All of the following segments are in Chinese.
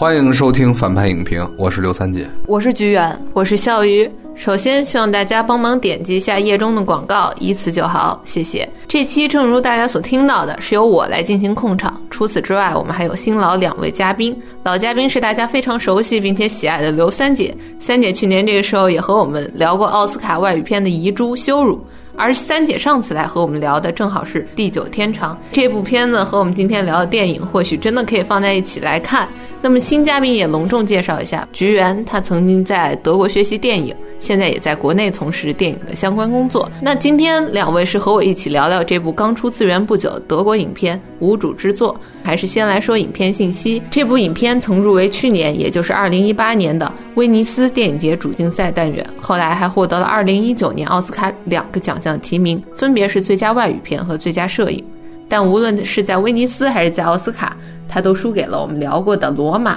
欢迎收听反派影评，我是刘三姐，我是菊圆，我是笑鱼。首先，希望大家帮忙点击一下页中的广告，依次就好，谢谢。这期正如大家所听到的，是由我来进行控场。除此之外，我们还有新老两位嘉宾。老嘉宾是大家非常熟悉并且喜爱的刘三姐，三姐去年这个时候也和我们聊过奥斯卡外语片的遗珠《羞辱》。而三姐上次来和我们聊的正好是《地久天长》这部片子，和我们今天聊的电影或许真的可以放在一起来看。那么新嘉宾也隆重介绍一下，菊园，他曾经在德国学习电影。现在也在国内从事电影的相关工作。那今天两位是和我一起聊聊这部刚出资源不久的德国影片《无主之作》，还是先来说影片信息？这部影片曾入围去年，也就是二零一八年的威尼斯电影节主竞赛单元，后来还获得了二零一九年奥斯卡两个奖项提名，分别是最佳外语片和最佳摄影。但无论是在威尼斯还是在奥斯卡，他都输给了我们聊过的《罗马》。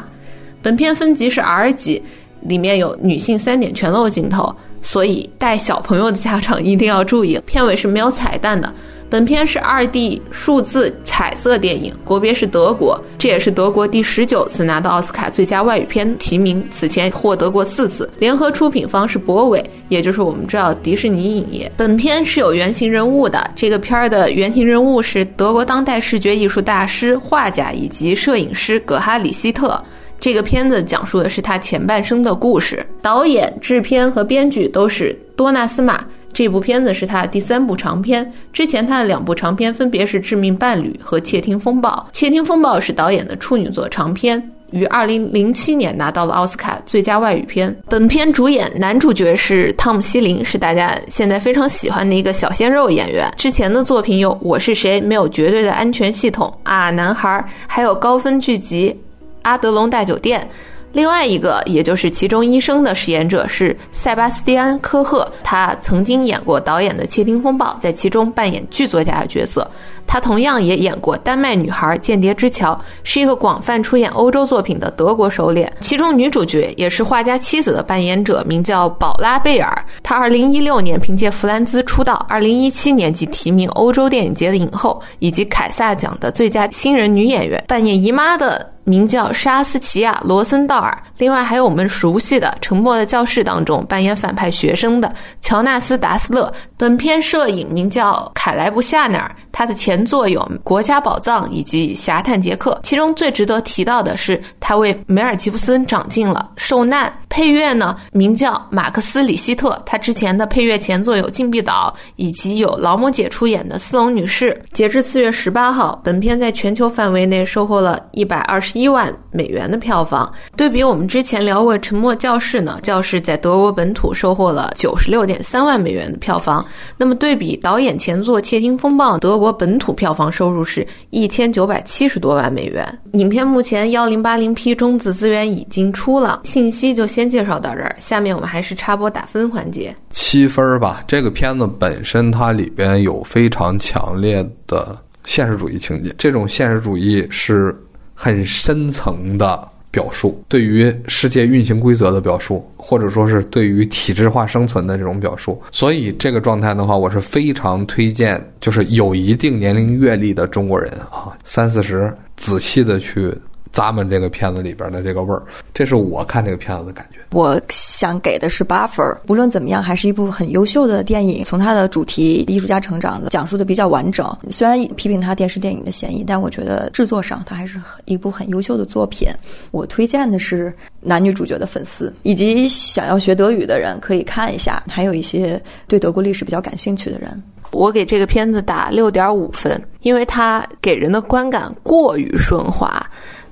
本片分级是 R 级。里面有女性三点全露镜头，所以带小朋友的家长一定要注意。片尾是没有彩蛋的。本片是二 D 数字彩色电影，国别是德国，这也是德国第十九次拿到奥斯卡最佳外语片提名，此前获得过四次。联合出品方是博伟，也就是我们知道迪士尼影业。本片是有原型人物的，这个片儿的原型人物是德国当代视觉艺术大师、画家以及摄影师葛哈里希特。这个片子讲述的是他前半生的故事，导演、制片和编剧都是多纳斯马。这部片子是他第三部长片，之前他的两部长片分别是《致命伴侣》和《窃听风暴》。《窃听风暴》是导演的处女作长片，于二零零七年拿到了奥斯卡最佳外语片。本片主演男主角是汤姆·希林，是大家现在非常喜欢的一个小鲜肉演员。之前的作品有《我是谁》、没有绝对的安全系统啊，男孩，还有高分剧集。阿德隆大酒店，另外一个也就是其中医生的饰演者是塞巴斯蒂安·科赫，他曾经演过导演的《窃听风暴》，在其中扮演剧作家的角色。他同样也演过《丹麦女孩》《间谍之桥》，是一个广泛出演欧洲作品的德国首脸。其中女主角也是画家妻子的扮演者，名叫宝拉贝尔。她2016年凭借《弗兰兹》出道，2017年即提名欧洲电影节的影后以及凯撒奖的最佳新人女演员。扮演姨妈的名叫沙斯奇亚·罗森道尔。另外还有我们熟悉的《沉默的教室》当中扮演反派学生的乔纳斯·达斯勒。本片摄影名叫凯莱布·夏纳尔，他的前作有《国家宝藏》以及《侠探杰克》，其中最值得提到的是他为梅尔吉布森长进了《受难》。配乐呢名叫马克思·里希特，他之前的配乐前作有《禁闭岛》以及有劳模姐出演的《斯隆女士》。截至四月十八号，本片在全球范围内收获了一百二十一万美元的票房。对比我们之前聊过《沉默教室》呢，《教室》在德国本土收获了九十六点三万美元的票房。那么对比导演前作《窃听风暴》，德国本土票房收入是一千九百七十多万美元。影片目前幺零八零 P 中子资源已经出了，信息就先先介绍到这儿。下面我们还是插播打分环节，七分吧。这个片子本身它里边有非常强烈的现实主义情节，这种现实主义是很深层的。表述对于世界运行规则的表述，或者说是对于体制化生存的这种表述，所以这个状态的话，我是非常推荐，就是有一定年龄阅历的中国人啊，三四十，仔细的去。咱们这个片子里边的这个味儿，这是我看这个片子的感觉。我想给的是八分。无论怎么样，还是一部很优秀的电影。从它的主题、艺术家成长的讲述的比较完整。虽然批评它电视电影的嫌疑，但我觉得制作上它还是一部很优秀的作品。我推荐的是男女主角的粉丝以及想要学德语的人可以看一下，还有一些对德国历史比较感兴趣的人。我给这个片子打六点五分，因为它给人的观感过于顺滑。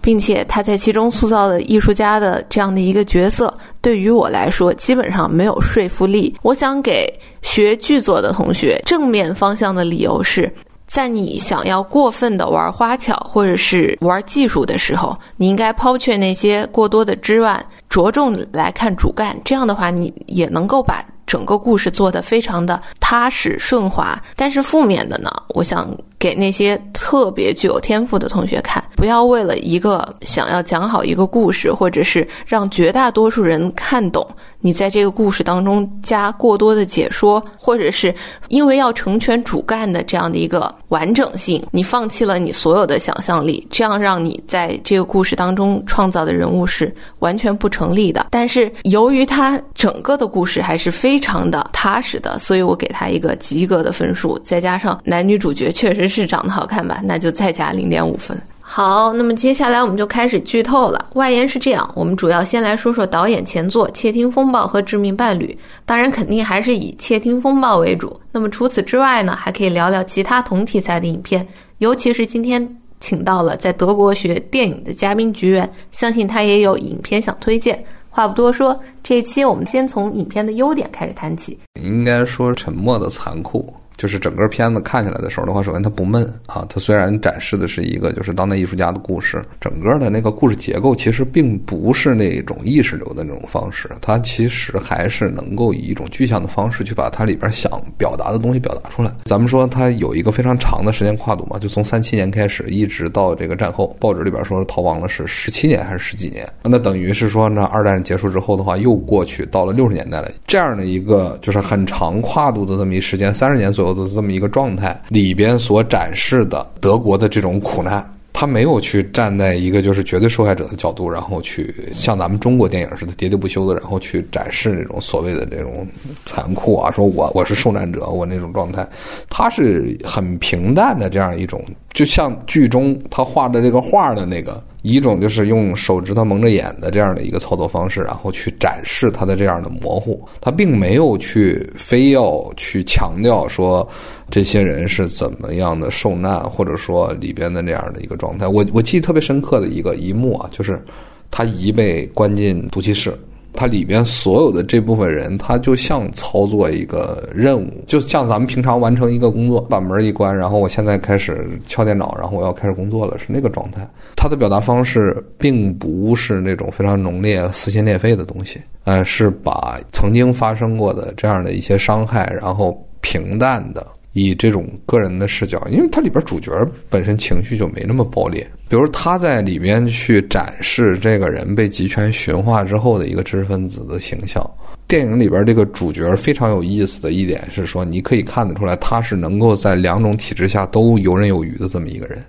并且他在其中塑造的艺术家的这样的一个角色，对于我来说基本上没有说服力。我想给学剧作的同学正面方向的理由是，在你想要过分的玩花巧或者是玩技术的时候，你应该抛却那些过多的枝蔓，着重来看主干。这样的话，你也能够把整个故事做得非常的踏实顺滑。但是负面的呢，我想。给那些特别具有天赋的同学看，不要为了一个想要讲好一个故事，或者是让绝大多数人看懂，你在这个故事当中加过多的解说，或者是因为要成全主干的这样的一个完整性，你放弃了你所有的想象力，这样让你在这个故事当中创造的人物是完全不成立的。但是由于它整个的故事还是非常的踏实的，所以我给他一个及格的分数，再加上男女主角确实是长得好看吧，那就再加零点五分。好，那么接下来我们就开始剧透了。外延是这样，我们主要先来说说导演前作《窃听风暴》和《致命伴侣》，当然肯定还是以《窃听风暴》为主。那么除此之外呢，还可以聊聊其他同题材的影片，尤其是今天请到了在德国学电影的嘉宾菊园，相信他也有影片想推荐。话不多说，这一期我们先从影片的优点开始谈起。应该说沉默的残酷。就是整个片子看起来的时候的话，首先它不闷啊，它虽然展示的是一个就是当代艺术家的故事，整个的那个故事结构其实并不是那种意识流的那种方式，它其实还是能够以一种具象的方式去把它里边想表达的东西表达出来。咱们说它有一个非常长的时间跨度嘛，就从三七年开始一直到这个战后，报纸里边说逃亡了是十七年还是十几年，那等于是说呢，二战结束之后的话又过去到了六十年代了，这样的一个就是很长跨度的这么一时间，三十年左右。的这么一个状态里边所展示的德国的这种苦难，他没有去站在一个就是绝对受害者的角度，然后去像咱们中国电影似的喋喋不休的，然后去展示那种所谓的这种残酷啊，说我我是受难者，我那种状态，他是很平淡的这样一种，就像剧中他画的这个画的那个。一种就是用手指头蒙着眼的这样的一个操作方式，然后去展示他的这样的模糊，他并没有去非要去强调说这些人是怎么样的受难，或者说里边的那样的一个状态。我我记得特别深刻的一个一幕啊，就是他已被关进毒气室。它里边所有的这部分人，他就像操作一个任务，就像咱们平常完成一个工作，把门一关，然后我现在开始敲电脑，然后我要开始工作了，是那个状态。他的表达方式并不是那种非常浓烈、撕心裂肺的东西，呃，是把曾经发生过的这样的一些伤害，然后平淡的。以这种个人的视角，因为它里边主角本身情绪就没那么爆裂。比如他在里边去展示这个人被集权驯化之后的一个知识分子的形象。电影里边这个主角非常有意思的一点是说，你可以看得出来，他是能够在两种体制下都游刃有余的这么一个人。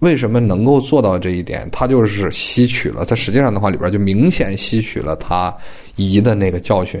为什么能够做到这一点？他就是吸取了，他实际上的话里边就明显吸取了他姨的那个教训。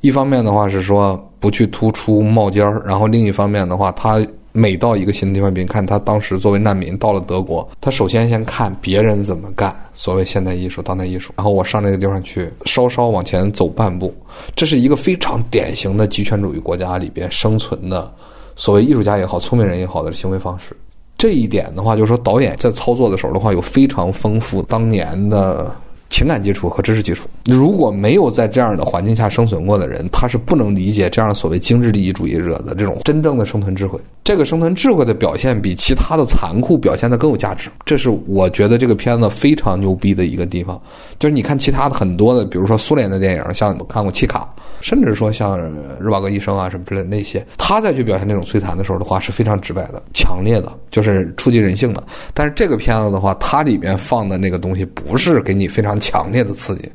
一方面的话是说不去突出冒尖儿，然后另一方面的话，他每到一个新的地方，别看他当时作为难民到了德国，他首先先看别人怎么干，所谓现代艺术、当代艺术，然后我上那个地方去稍稍往前走半步，这是一个非常典型的极权主义国家里边生存的所谓艺术家也好、聪明人也好的行为方式。这一点的话，就是说导演在操作的时候的话，有非常丰富当年的。情感基础和知识基础，如果没有在这样的环境下生存过的人，他是不能理解这样所谓精致利益主义者的这种真正的生存智慧。这个生存智慧的表现比其他的残酷表现的更有价值，这是我觉得这个片子非常牛逼的一个地方。就是你看其他的很多的，比如说苏联的电影，像我看过《契卡》，甚至说像《日瓦戈医生》啊什么之类那些，他再去表现那种摧残的时候的话，是非常直白的、强烈的，就是触及人性的。但是这个片子的话，它里面放的那个东西不是给你非常强烈的刺激，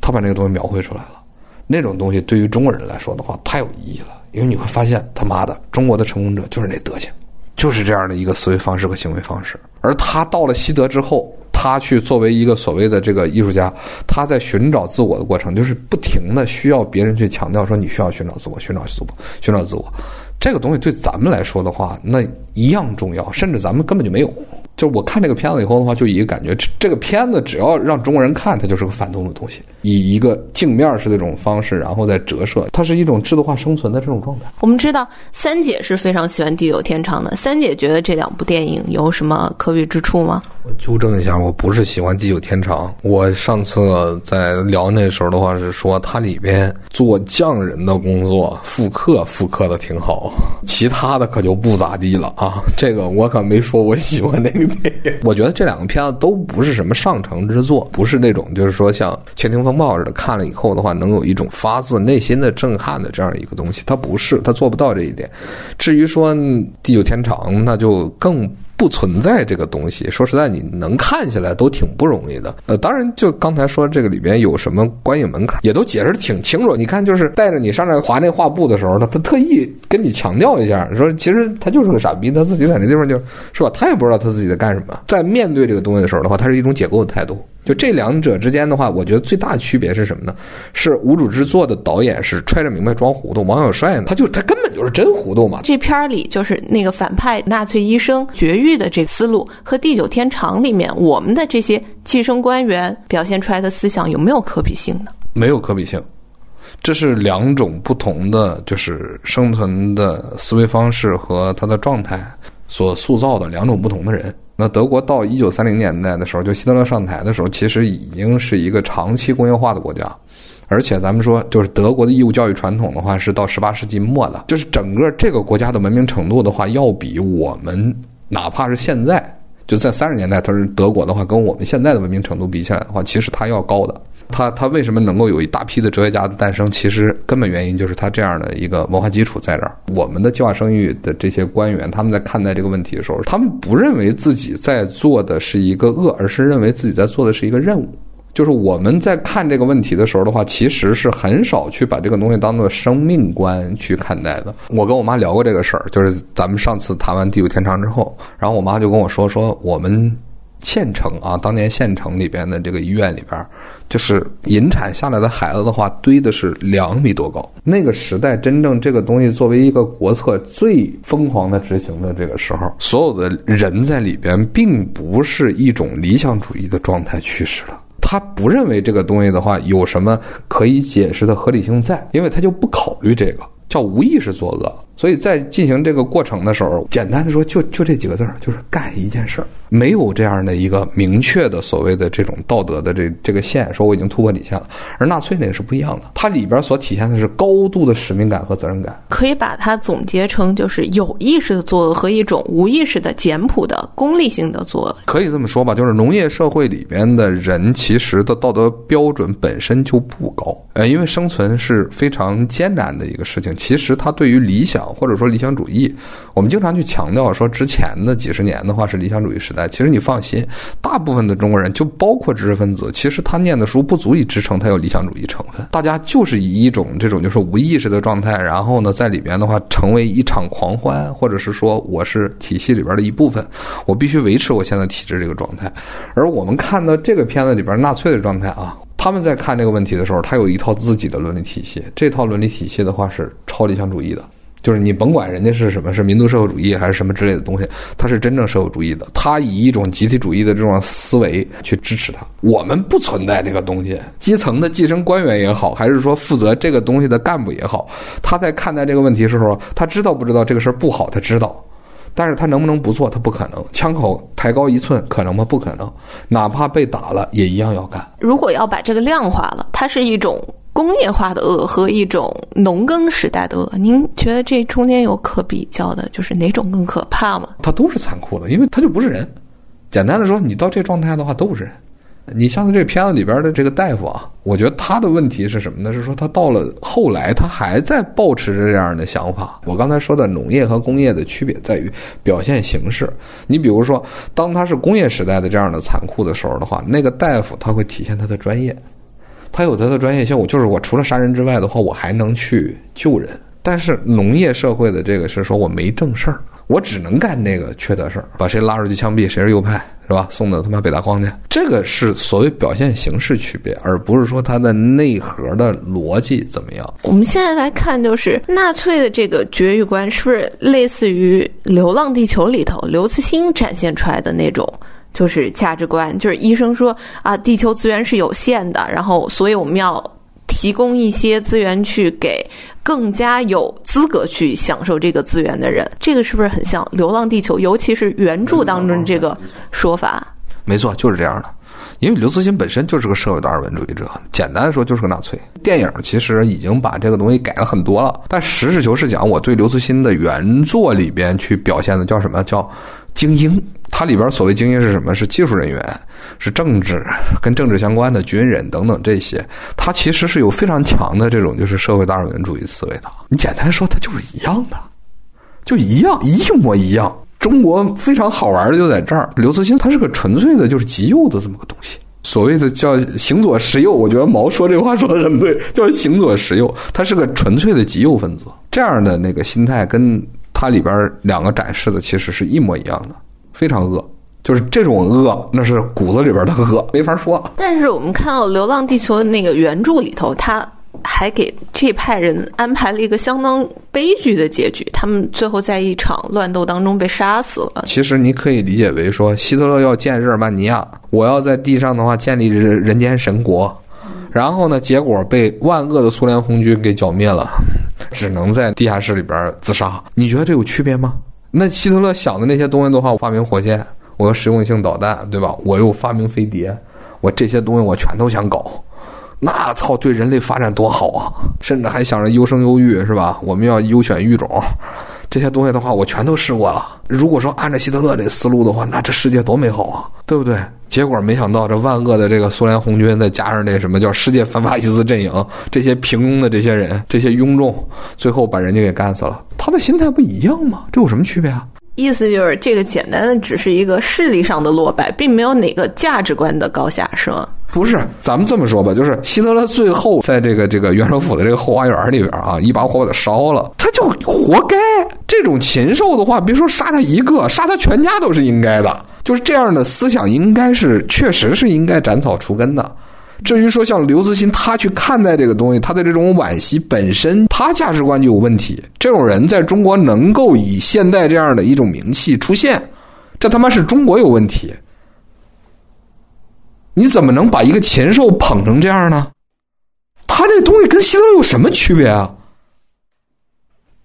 他把那个东西描绘出来了。那种东西对于中国人来说的话，太有意义了，因为你会发现他妈的中国的成功者就是那德行，就是这样的一个思维方式和行为方式。而他到了西德之后。他去作为一个所谓的这个艺术家，他在寻找自我的过程，就是不停的需要别人去强调说你需要寻找自我，寻找自我，寻找自我。这个东西对咱们来说的话，那一样重要，甚至咱们根本就没有。就我看这个片子以后的话，就一个感觉，这这个片子只要让中国人看，它就是个反动的东西，以一个镜面式的这种方式，然后再折射，它是一种制度化生存的这种状态。我们知道三姐是非常喜欢《地久天长》的，三姐觉得这两部电影有什么可比之处吗？我纠正一下，我不是喜欢《地久天长》，我上次在聊那时候的话是说它里边做匠人的工作复刻复刻的挺好，其他的可就不咋地了啊。这个我可没说我喜欢那个。我觉得这两个片子都不是什么上乘之作，不是那种就是说像《窃听风暴》似的，看了以后的话能有一种发自内心的震撼的这样一个东西。它不是，它做不到这一点。至于说《地久天长》，那就更。不存在这个东西，说实在，你能看起来都挺不容易的。呃，当然，就刚才说这个里边有什么观影门槛，也都解释的挺清楚。你看，就是带着你上那划那画布的时候，他他特意跟你强调一下，说其实他就是个傻逼，他自己在那地方就是吧，他也不知道他自己在干什么。在面对这个东西的时候的话，他是一种解构的态度。就这两者之间的话，我觉得最大的区别是什么呢？是无主之作的导演是揣着明白装糊涂，王小帅呢，他就他根本就是真糊涂嘛。这片儿里就是那个反派纳粹医生绝育的这个思路，和地久天长里面我们的这些寄生官员表现出来的思想有没有可比性呢？没有可比性，这是两种不同的，就是生存的思维方式和他的状态所塑造的两种不同的人。那德国到一九三零年代的时候，就希特勒上台的时候，其实已经是一个长期工业化的国家，而且咱们说，就是德国的义务教育传统的话，是到十八世纪末的，就是整个这个国家的文明程度的话，要比我们哪怕是现在，就在三十年代，它是德国的话，跟我们现在的文明程度比起来的话，其实它要高的。他他为什么能够有一大批的哲学家的诞生？其实根本原因就是他这样的一个文化基础在这儿。我们的计划生育的这些官员，他们在看待这个问题的时候，他们不认为自己在做的是一个恶，而是认为自己在做的是一个任务。就是我们在看这个问题的时候的话，其实是很少去把这个东西当做生命观去看待的。我跟我妈聊过这个事儿，就是咱们上次谈完《地久天长》之后，然后我妈就跟我说说我们。县城啊，当年县城里边的这个医院里边，就是引产下来的孩子的话，堆的是两米多高。那个时代，真正这个东西作为一个国策最疯狂的执行的这个时候，所有的人在里边，并不是一种理想主义的状态驱使的。他不认为这个东西的话有什么可以解释的合理性在，因为他就不考虑这个，叫无意识作恶。所以在进行这个过程的时候，简单的说，就就这几个字儿，就是干一件事儿。没有这样的一个明确的所谓的这种道德的这这个线，说我已经突破底线了。而纳粹那个是不一样的，它里边所体现的是高度的使命感和责任感。可以把它总结成就是有意识的作恶和一种无意识的简朴的功利性的作恶。可以这么说吧，就是农业社会里边的人其实的道德标准本身就不高，呃，因为生存是非常艰难的一个事情。其实他对于理想或者说理想主义，我们经常去强调说之前的几十年的话是理想主义时代。其实你放心，大部分的中国人，就包括知识分子，其实他念的书不足以支撑他有理想主义成分。大家就是以一种这种就是无意识的状态，然后呢，在里边的话成为一场狂欢，或者是说我是体系里边的一部分，我必须维持我现在体制这个状态。而我们看到这个片子里边纳粹的状态啊，他们在看这个问题的时候，他有一套自己的伦理体系，这套伦理体系的话是超理想主义的。就是你甭管人家是什么，是民族社会主义还是什么之类的东西，他是真正社会主义的。他以一种集体主义的这种思维去支持他。我们不存在这个东西，基层的计生官员也好，还是说负责这个东西的干部也好，他在看待这个问题的时候，他知道不知道这个事儿不好？他知道，但是他能不能不做？他不可能。枪口抬高一寸，可能吗？不可能。哪怕被打了，也一样要干。如果要把这个量化了，它是一种。工业化的恶和一种农耕时代的恶，您觉得这中间有可比较的，就是哪种更可怕吗？它都是残酷的，因为它就不是人。简单的说，你到这状态的话，都不是人。你像这片子里边的这个大夫啊，我觉得他的问题是什么呢？是说他到了后来，他还在保持着这样的想法。我刚才说的农业和工业的区别在于表现形式。你比如说，当他是工业时代的这样的残酷的时候的话，那个大夫他会体现他的专业。他有他的专业性，我就是我除了杀人之外的话，我还能去救人。但是农业社会的这个是说我没正事儿，我只能干那个缺德事儿，把谁拉出去枪毙，谁是右派是吧？送到他妈北大荒去。这个是所谓表现形式区别，而不是说它的内核的逻辑怎么样。我们现在来看，就是纳粹的这个绝育观，是不是类似于《流浪地球》里头刘慈欣展现出来的那种？就是价值观，就是医生说啊，地球资源是有限的，然后所以我们要提供一些资源去给更加有资格去享受这个资源的人。这个是不是很像《流浪地球》，尤其是原著当中这个说法？没错，就是这样的。因为刘慈欣本身就是个社会达尔文主义者，简单说就是个纳粹。电影其实已经把这个东西改了很多了，但实事求是讲，我对刘慈欣的原作里边去表现的叫什么叫精英。它里边所谓精英是什么？是技术人员，是政治跟政治相关的军人等等这些。它其实是有非常强的这种就是社会达尔文主义思维的。你简单说，它就是一样的，就一样，一模一样。中国非常好玩的就在这儿，刘慈欣他是个纯粹的就是极右的这么个东西。所谓的叫行左实右，我觉得毛说这话说的很对，叫行左实右，他是个纯粹的极右分子。这样的那个心态，跟他里边两个展示的其实是一模一样的，非常恶，就是这种恶，那是骨子里边的恶，没法说。但是我们看到《流浪地球》那个原著里头，他。还给这派人安排了一个相当悲剧的结局，他们最后在一场乱斗当中被杀死了。其实你可以理解为说，希特勒要建日耳曼尼亚，我要在地上的话建立人人间神国，然后呢，结果被万恶的苏联红军给剿灭了，只能在地下室里边自杀。你觉得这有区别吗？那希特勒想的那些东西的话，我发明火箭，我要实用性导弹，对吧？我又发明飞碟，我这些东西我全都想搞。那操，对人类发展多好啊！甚至还想着优生优育，是吧？我们要优选育种，这些东西的话，我全都试过了。如果说按照希特勒这思路的话，那这世界多美好啊，对不对？结果没想到，这万恶的这个苏联红军，再加上那什么叫世界反法西斯阵营，这些平庸的这些人，这些庸众，最后把人家给干死了。他的心态不一样吗？这有什么区别啊？意思就是，这个简单的只是一个势力上的落败，并没有哪个价值观的高下，是吗？不是，咱们这么说吧，就是希特勒最后在这个这个元首府的这个后花园里边啊，一把火把他烧了，他就活该。这种禽兽的话，别说杀他一个，杀他全家都是应该的。就是这样的思想，应该是确实是应该斩草除根的。至于说像刘慈欣他去看待这个东西，他的这种惋惜本身，他价值观就有问题。这种人在中国能够以现代这样的一种名气出现，这他妈是中国有问题。你怎么能把一个禽兽捧成这样呢？他这东西跟希特勒有什么区别啊？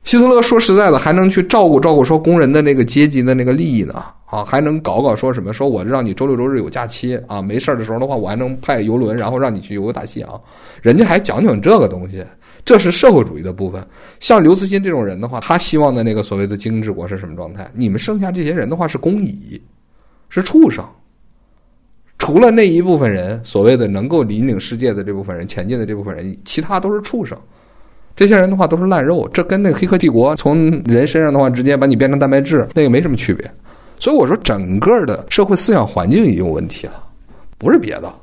希特勒说实在的，还能去照顾照顾说工人的那个阶级的那个利益呢啊，还能搞搞说什么？说我让你周六周日有假期啊，没事的时候的话，我还能派游轮，然后让你去游个大西洋。人家还讲讲这个东西，这是社会主义的部分。像刘慈欣这种人的话，他希望的那个所谓的精英治国是什么状态？你们剩下这些人的话是工蚁，是畜生。除了那一部分人，所谓的能够引领世界的这部分人前进的这部分人，其他都是畜生。这些人的话都是烂肉，这跟那个黑客帝国从人身上的话直接把你变成蛋白质，那个没什么区别。所以我说，整个的社会思想环境已经有问题了，不是别的。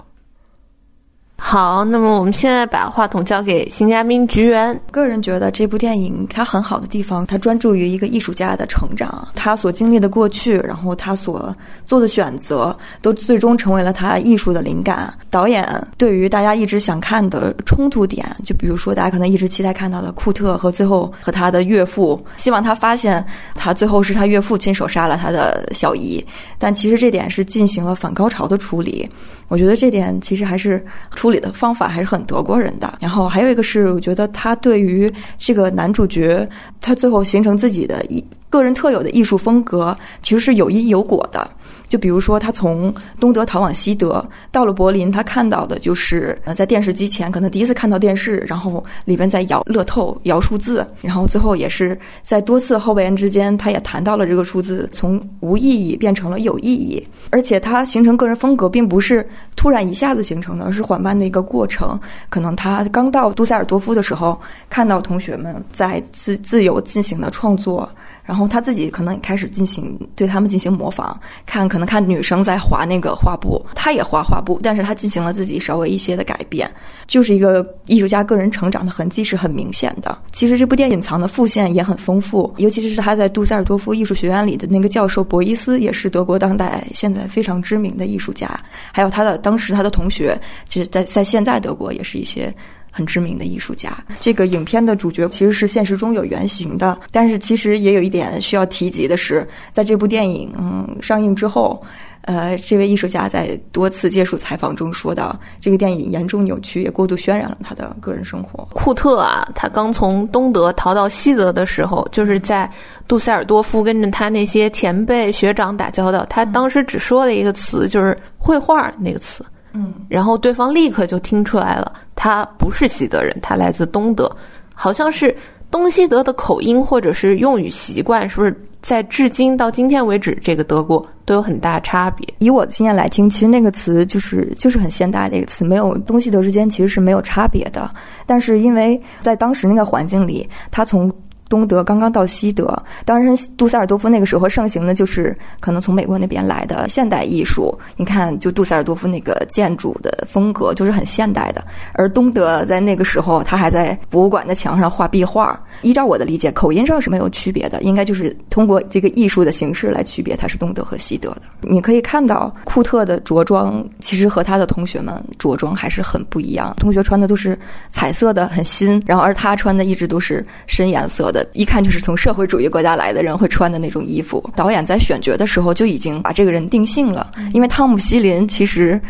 好，那么我们现在把话筒交给新嘉宾菊园。个人觉得这部电影它很好的地方，它专注于一个艺术家的成长，他所经历的过去，然后他所做的选择，都最终成为了他艺术的灵感。导演对于大家一直想看的冲突点，就比如说大家可能一直期待看到的库特和最后和他的岳父，希望他发现他最后是他岳父亲手杀了他的小姨，但其实这点是进行了反高潮的处理。我觉得这点其实还是处理的方法还是很德国人的。然后还有一个是，我觉得他对于这个男主角，他最后形成自己的一个人特有的艺术风格，其实是有因有果的。就比如说，他从东德逃往西德，到了柏林，他看到的就是呃，在电视机前可能第一次看到电视，然后里边在摇乐透、摇数字，然后最后也是在多次后备言之间，他也谈到了这个数字从无意义变成了有意义，而且他形成个人风格并不是突然一下子形成的，是缓慢的一个过程。可能他刚到杜塞尔多夫的时候，看到同学们在自自由进行的创作。然后他自己可能也开始进行对他们进行模仿，看可能看女生在画那个画布，他也画画布，但是他进行了自己稍微一些的改变，就是一个艺术家个人成长的痕迹是很明显的。其实这部电影藏的副线也很丰富，尤其是他在杜塞尔多夫艺术学院里的那个教授博伊斯，也是德国当代现在非常知名的艺术家，还有他的当时他的同学，其实在在现在德国也是一些。很知名的艺术家。这个影片的主角其实是现实中有原型的，但是其实也有一点需要提及的是，在这部电影嗯上映之后，呃，这位艺术家在多次接受采访中说到，这个电影严重扭曲，也过度渲染了他的个人生活。库特啊，他刚从东德逃到西德的时候，就是在杜塞尔多夫跟着他那些前辈学长打交道，他当时只说了一个词，就是绘画那个词。嗯，然后对方立刻就听出来了，他不是西德人，他来自东德，好像是东西德的口音或者是用语习惯，是不是在至今到今天为止，这个德国都有很大差别。以我的经验来听，其实那个词就是就是很现代的一个词，没有东西德之间其实是没有差别的。但是因为在当时那个环境里，他从东德刚刚到西德，当然杜塞尔多夫那个时候盛行的就是可能从美国那边来的现代艺术。你看，就杜塞尔多夫那个建筑的风格就是很现代的，而东德在那个时候，他还在博物馆的墙上画壁画。依照我的理解，口音上是没有区别的，应该就是通过这个艺术的形式来区别它是东德和西德的。你可以看到库特的着装，其实和他的同学们着装还是很不一样。同学穿的都是彩色的，很新，然后而他穿的一直都是深颜色的，一看就是从社会主义国家来的人会穿的那种衣服。导演在选角的时候就已经把这个人定性了，因为汤姆·希林其实。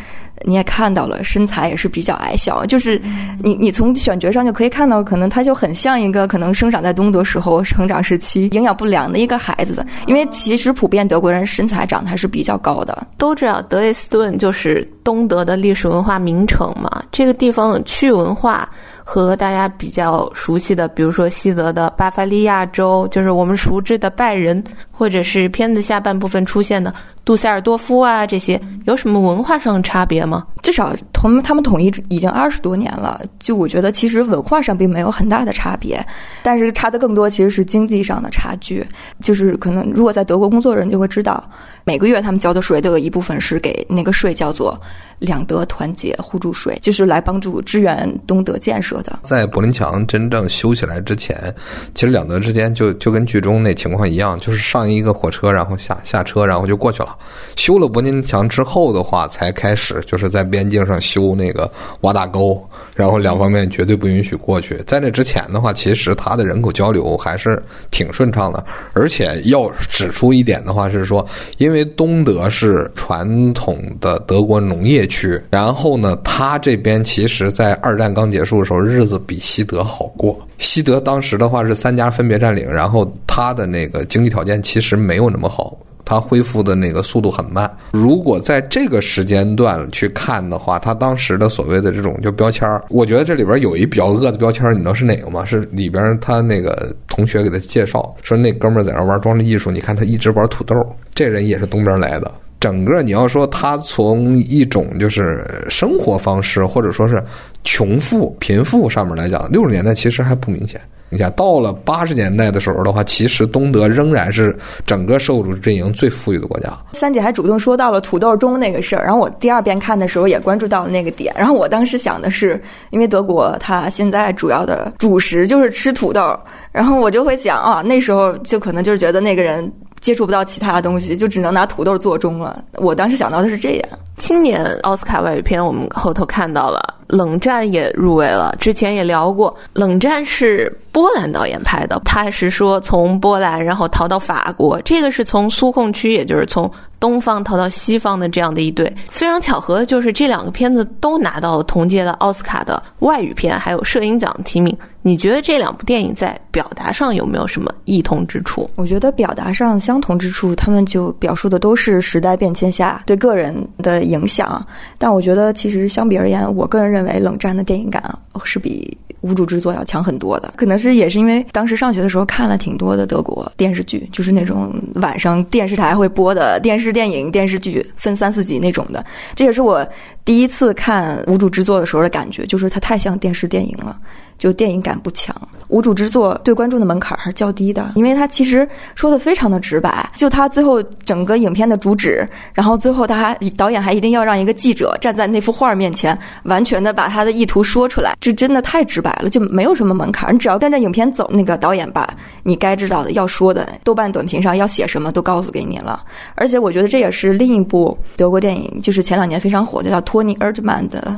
你也看到了，身材也是比较矮小，就是你你从选角上就可以看到，可能他就很像一个可能生长在东德时候成长时期营养不良的一个孩子，因为其实普遍德国人身材长得还是比较高的。都知道德累斯顿就是东德的历史文化名城嘛，这个地方区域文化。和大家比较熟悉的，比如说西德的巴伐利亚州，就是我们熟知的拜仁，或者是片子下半部分出现的杜塞尔多夫啊，这些有什么文化上的差别吗？至少同他们统一已经二十多年了，就我觉得其实文化上并没有很大的差别，但是差的更多其实是经济上的差距。就是可能如果在德国工作的人就会知道，每个月他们交的税都有一部分是给那个税叫做两德团结互助税，就是来帮助支援东德建设的。在柏林墙真正修起来之前，其实两德之间就就跟剧中那情况一样，就是上一一个火车，然后下下车，然后就过去了。修了柏林墙之后的话，才开始就是在。边境上修那个挖大沟，然后两方面绝对不允许过去。在那之前的话，其实它的人口交流还是挺顺畅的。而且要指出一点的话是说，因为东德是传统的德国农业区，然后呢，它这边其实在二战刚结束的时候，日子比西德好过。西德当时的话是三家分别占领，然后他的那个经济条件其实没有那么好。他恢复的那个速度很慢。如果在这个时间段去看的话，他当时的所谓的这种就标签儿，我觉得这里边有一比较恶的标签儿，你知道是哪个吗？是里边他那个同学给他介绍说，那哥们儿在那玩装置艺术，你看他一直玩土豆，这人也是东边来的。整个你要说他从一种就是生活方式，或者说是穷富贫富上面来讲，六十年代其实还不明显。你想到了八十年代的时候的话，其实东德仍然是整个社会主义阵营最富裕的国家。三姐还主动说到了土豆中那个事儿，然后我第二遍看的时候也关注到了那个点。然后我当时想的是，因为德国它现在主要的主食就是吃土豆，然后我就会想啊，那时候就可能就是觉得那个人。接触不到其他的东西，就只能拿土豆做钟了。我当时想到的是这样。今年奥斯卡外语片，我们后头看到了《冷战》也入围了。之前也聊过，《冷战》是波兰导演拍的，他是说从波兰然后逃到法国，这个是从苏控区，也就是从。东方逃到西方的这样的一对，非常巧合的就是这两个片子都拿到了同届的奥斯卡的外语片还有摄影奖提名。你觉得这两部电影在表达上有没有什么异同之处？我觉得表达上相同之处，他们就表述的都是时代变迁下对个人的影响。但我觉得其实相比而言，我个人认为冷战的电影感是比。无主之作要强很多的，可能是也是因为当时上学的时候看了挺多的德国电视剧，就是那种晚上电视台会播的电视电影电视剧，分三四集那种的。这也是我第一次看无主之作的时候的感觉，就是它太像电视电影了。就电影感不强，无主之作对观众的门槛还是较低的，因为他其实说的非常的直白。就他最后整个影片的主旨，然后最后他还导演还一定要让一个记者站在那幅画面前，完全的把他的意图说出来，这真的太直白了，就没有什么门槛。你只要跟着影片走，那个导演把你该知道的要说的，豆瓣短评上要写什么都告诉给你了。而且我觉得这也是另一部德国电影，就是前两年非常火的叫托尼·尔特曼的。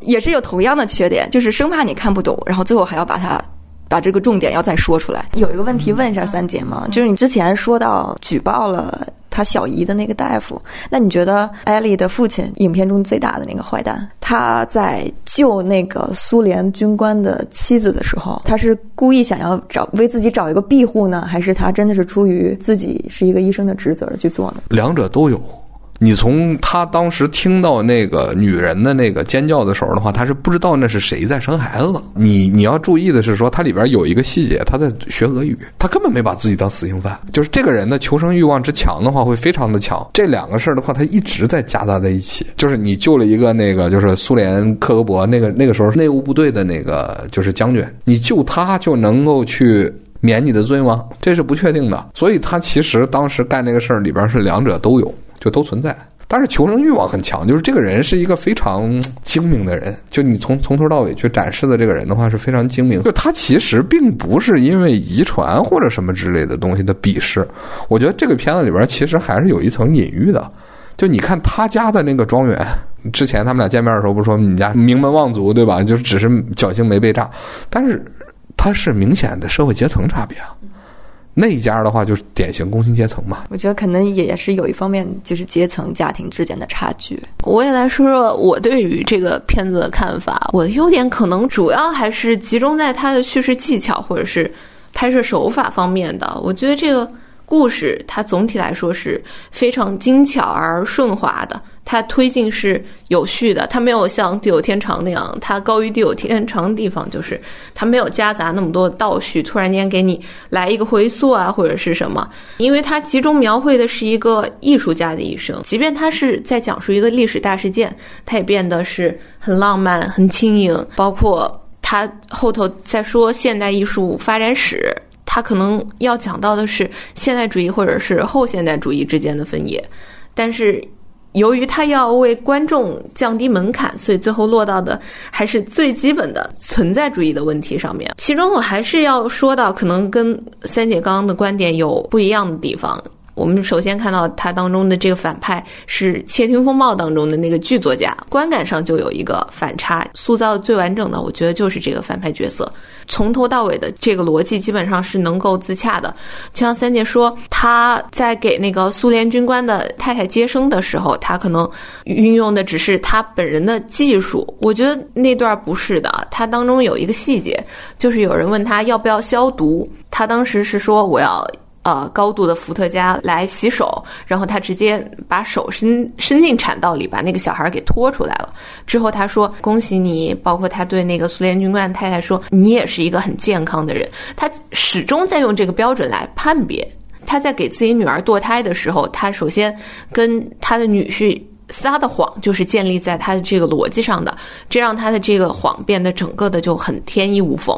也是有同样的缺点，就是生怕你看不懂，然后最后还要把它把这个重点要再说出来。有一个问题问一下三姐嘛，就是你之前说到举报了他小姨的那个大夫，那你觉得艾丽的父亲影片中最大的那个坏蛋，他在救那个苏联军官的妻子的时候，他是故意想要找为自己找一个庇护呢，还是他真的是出于自己是一个医生的职责而去做呢？两者都有。你从他当时听到那个女人的那个尖叫的时候的话，他是不知道那是谁在生孩子的。你你要注意的是说，它里边有一个细节，他在学俄语，他根本没把自己当死刑犯。就是这个人的求生欲望之强的话，会非常的强。这两个事儿的话，他一直在夹杂在一起。就是你救了一个那个，就是苏联克格勃那个那个时候内务部队的那个就是将军，你救他就能够去。免你的罪吗？这是不确定的，所以他其实当时干那个事儿里边是两者都有，就都存在。但是求生欲望很强，就是这个人是一个非常 精明的人。就你从从头到尾去展示的这个人的话是非常精明。就他其实并不是因为遗传或者什么之类的东西的鄙视，我觉得这个片子里边其实还是有一层隐喻的。就你看他家的那个庄园，之前他们俩见面的时候不是说你家名门望族对吧？就只是侥幸没被炸，但是。他是明显的社会阶层差别啊，那一家的话就是典型工薪阶层嘛。我觉得可能也是有一方面，就是阶层家庭之间的差距。我也来说说我对于这个片子的看法。我的优点可能主要还是集中在它的叙事技巧或者是拍摄手法方面的。我觉得这个故事它总体来说是非常精巧而顺滑的。它推进是有序的，它没有像《地久天长》那样，它高于《地久天长》的地方就是它没有夹杂那么多倒叙，突然间给你来一个回溯啊，或者是什么。因为它集中描绘的是一个艺术家的一生，即便他是在讲述一个历史大事件，它也变得是很浪漫、很轻盈。包括他后头在说现代艺术发展史，他可能要讲到的是现代主义或者是后现代主义之间的分野，但是。由于他要为观众降低门槛，所以最后落到的还是最基本的存在主义的问题上面。其中我还是要说到，可能跟三姐刚刚的观点有不一样的地方。我们首先看到他当中的这个反派是《窃听风暴》当中的那个剧作家，观感上就有一个反差，塑造最完整的，我觉得就是这个反派角色，从头到尾的这个逻辑基本上是能够自洽的。就像三姐说，他在给那个苏联军官的太太接生的时候，他可能运用的只是他本人的技术，我觉得那段不是的。他当中有一个细节，就是有人问他要不要消毒，他当时是说我要。呃，高度的伏特加来洗手，然后他直接把手伸伸进产道里，把那个小孩给拖出来了。之后他说：“恭喜你！”包括他对那个苏联军官太太说：“你也是一个很健康的人。”他始终在用这个标准来判别。他在给自己女儿堕胎的时候，他首先跟他的女婿撒的谎就是建立在他的这个逻辑上的，这让他的这个谎变得整个的就很天衣无缝。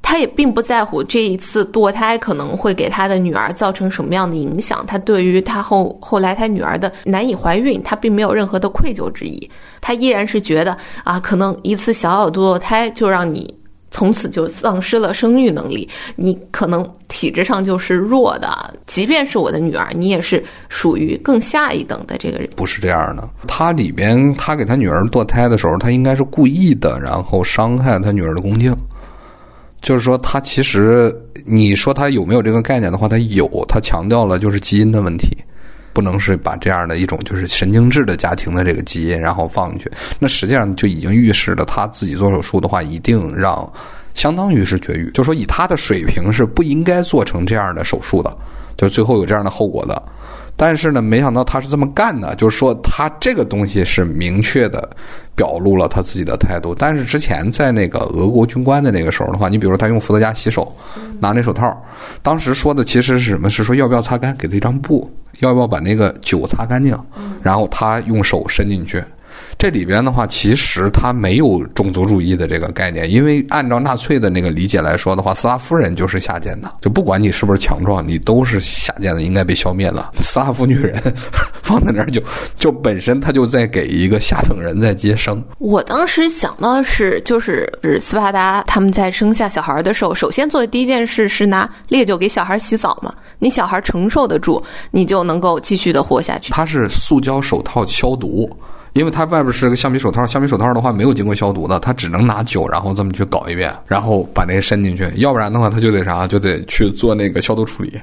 他也并不在乎这一次堕胎可能会给他的女儿造成什么样的影响。他对于他后后来他女儿的难以怀孕，他并没有任何的愧疚之意。他依然是觉得啊，可能一次小小堕胎就让你从此就丧失了生育能力，你可能体质上就是弱的。即便是我的女儿，你也是属于更下一等的这个人。不是这样的，他里边他给他女儿堕胎的时候，他应该是故意的，然后伤害他女儿的宫颈。就是说，他其实你说他有没有这个概念的话，他有。他强调了就是基因的问题，不能是把这样的一种就是神经质的家庭的这个基因然后放进去。那实际上就已经预示了他自己做手术的话，一定让相当于是绝育。就说以他的水平是不应该做成这样的手术的，就最后有这样的后果的。但是呢，没想到他是这么干的，就是说他这个东西是明确的表露了他自己的态度。但是之前在那个俄国军官的那个时候的话，你比如说他用伏特加洗手，拿那手套，当时说的其实是什么？是说要不要擦干？给他一张布，要不要把那个酒擦干净？然后他用手伸进去。这里边的话，其实他没有种族主义的这个概念，因为按照纳粹的那个理解来说的话，斯拉夫人就是下贱的，就不管你是不是强壮，你都是下贱的，应该被消灭了。斯拉夫女人 放在那儿，就就本身他就在给一个下等人在接生。我当时想到是，就是是斯巴达他们在生下小孩的时候，首先做的第一件事是拿烈酒给小孩洗澡嘛，你小孩承受得住，你就能够继续的活下去。他是塑胶手套消毒。因为它外边是个橡皮手套，橡皮手套的话没有经过消毒的，它只能拿酒，然后这么去搞一遍，然后把那个伸进去，要不然的话，它就得啥，就得去做那个消毒处理。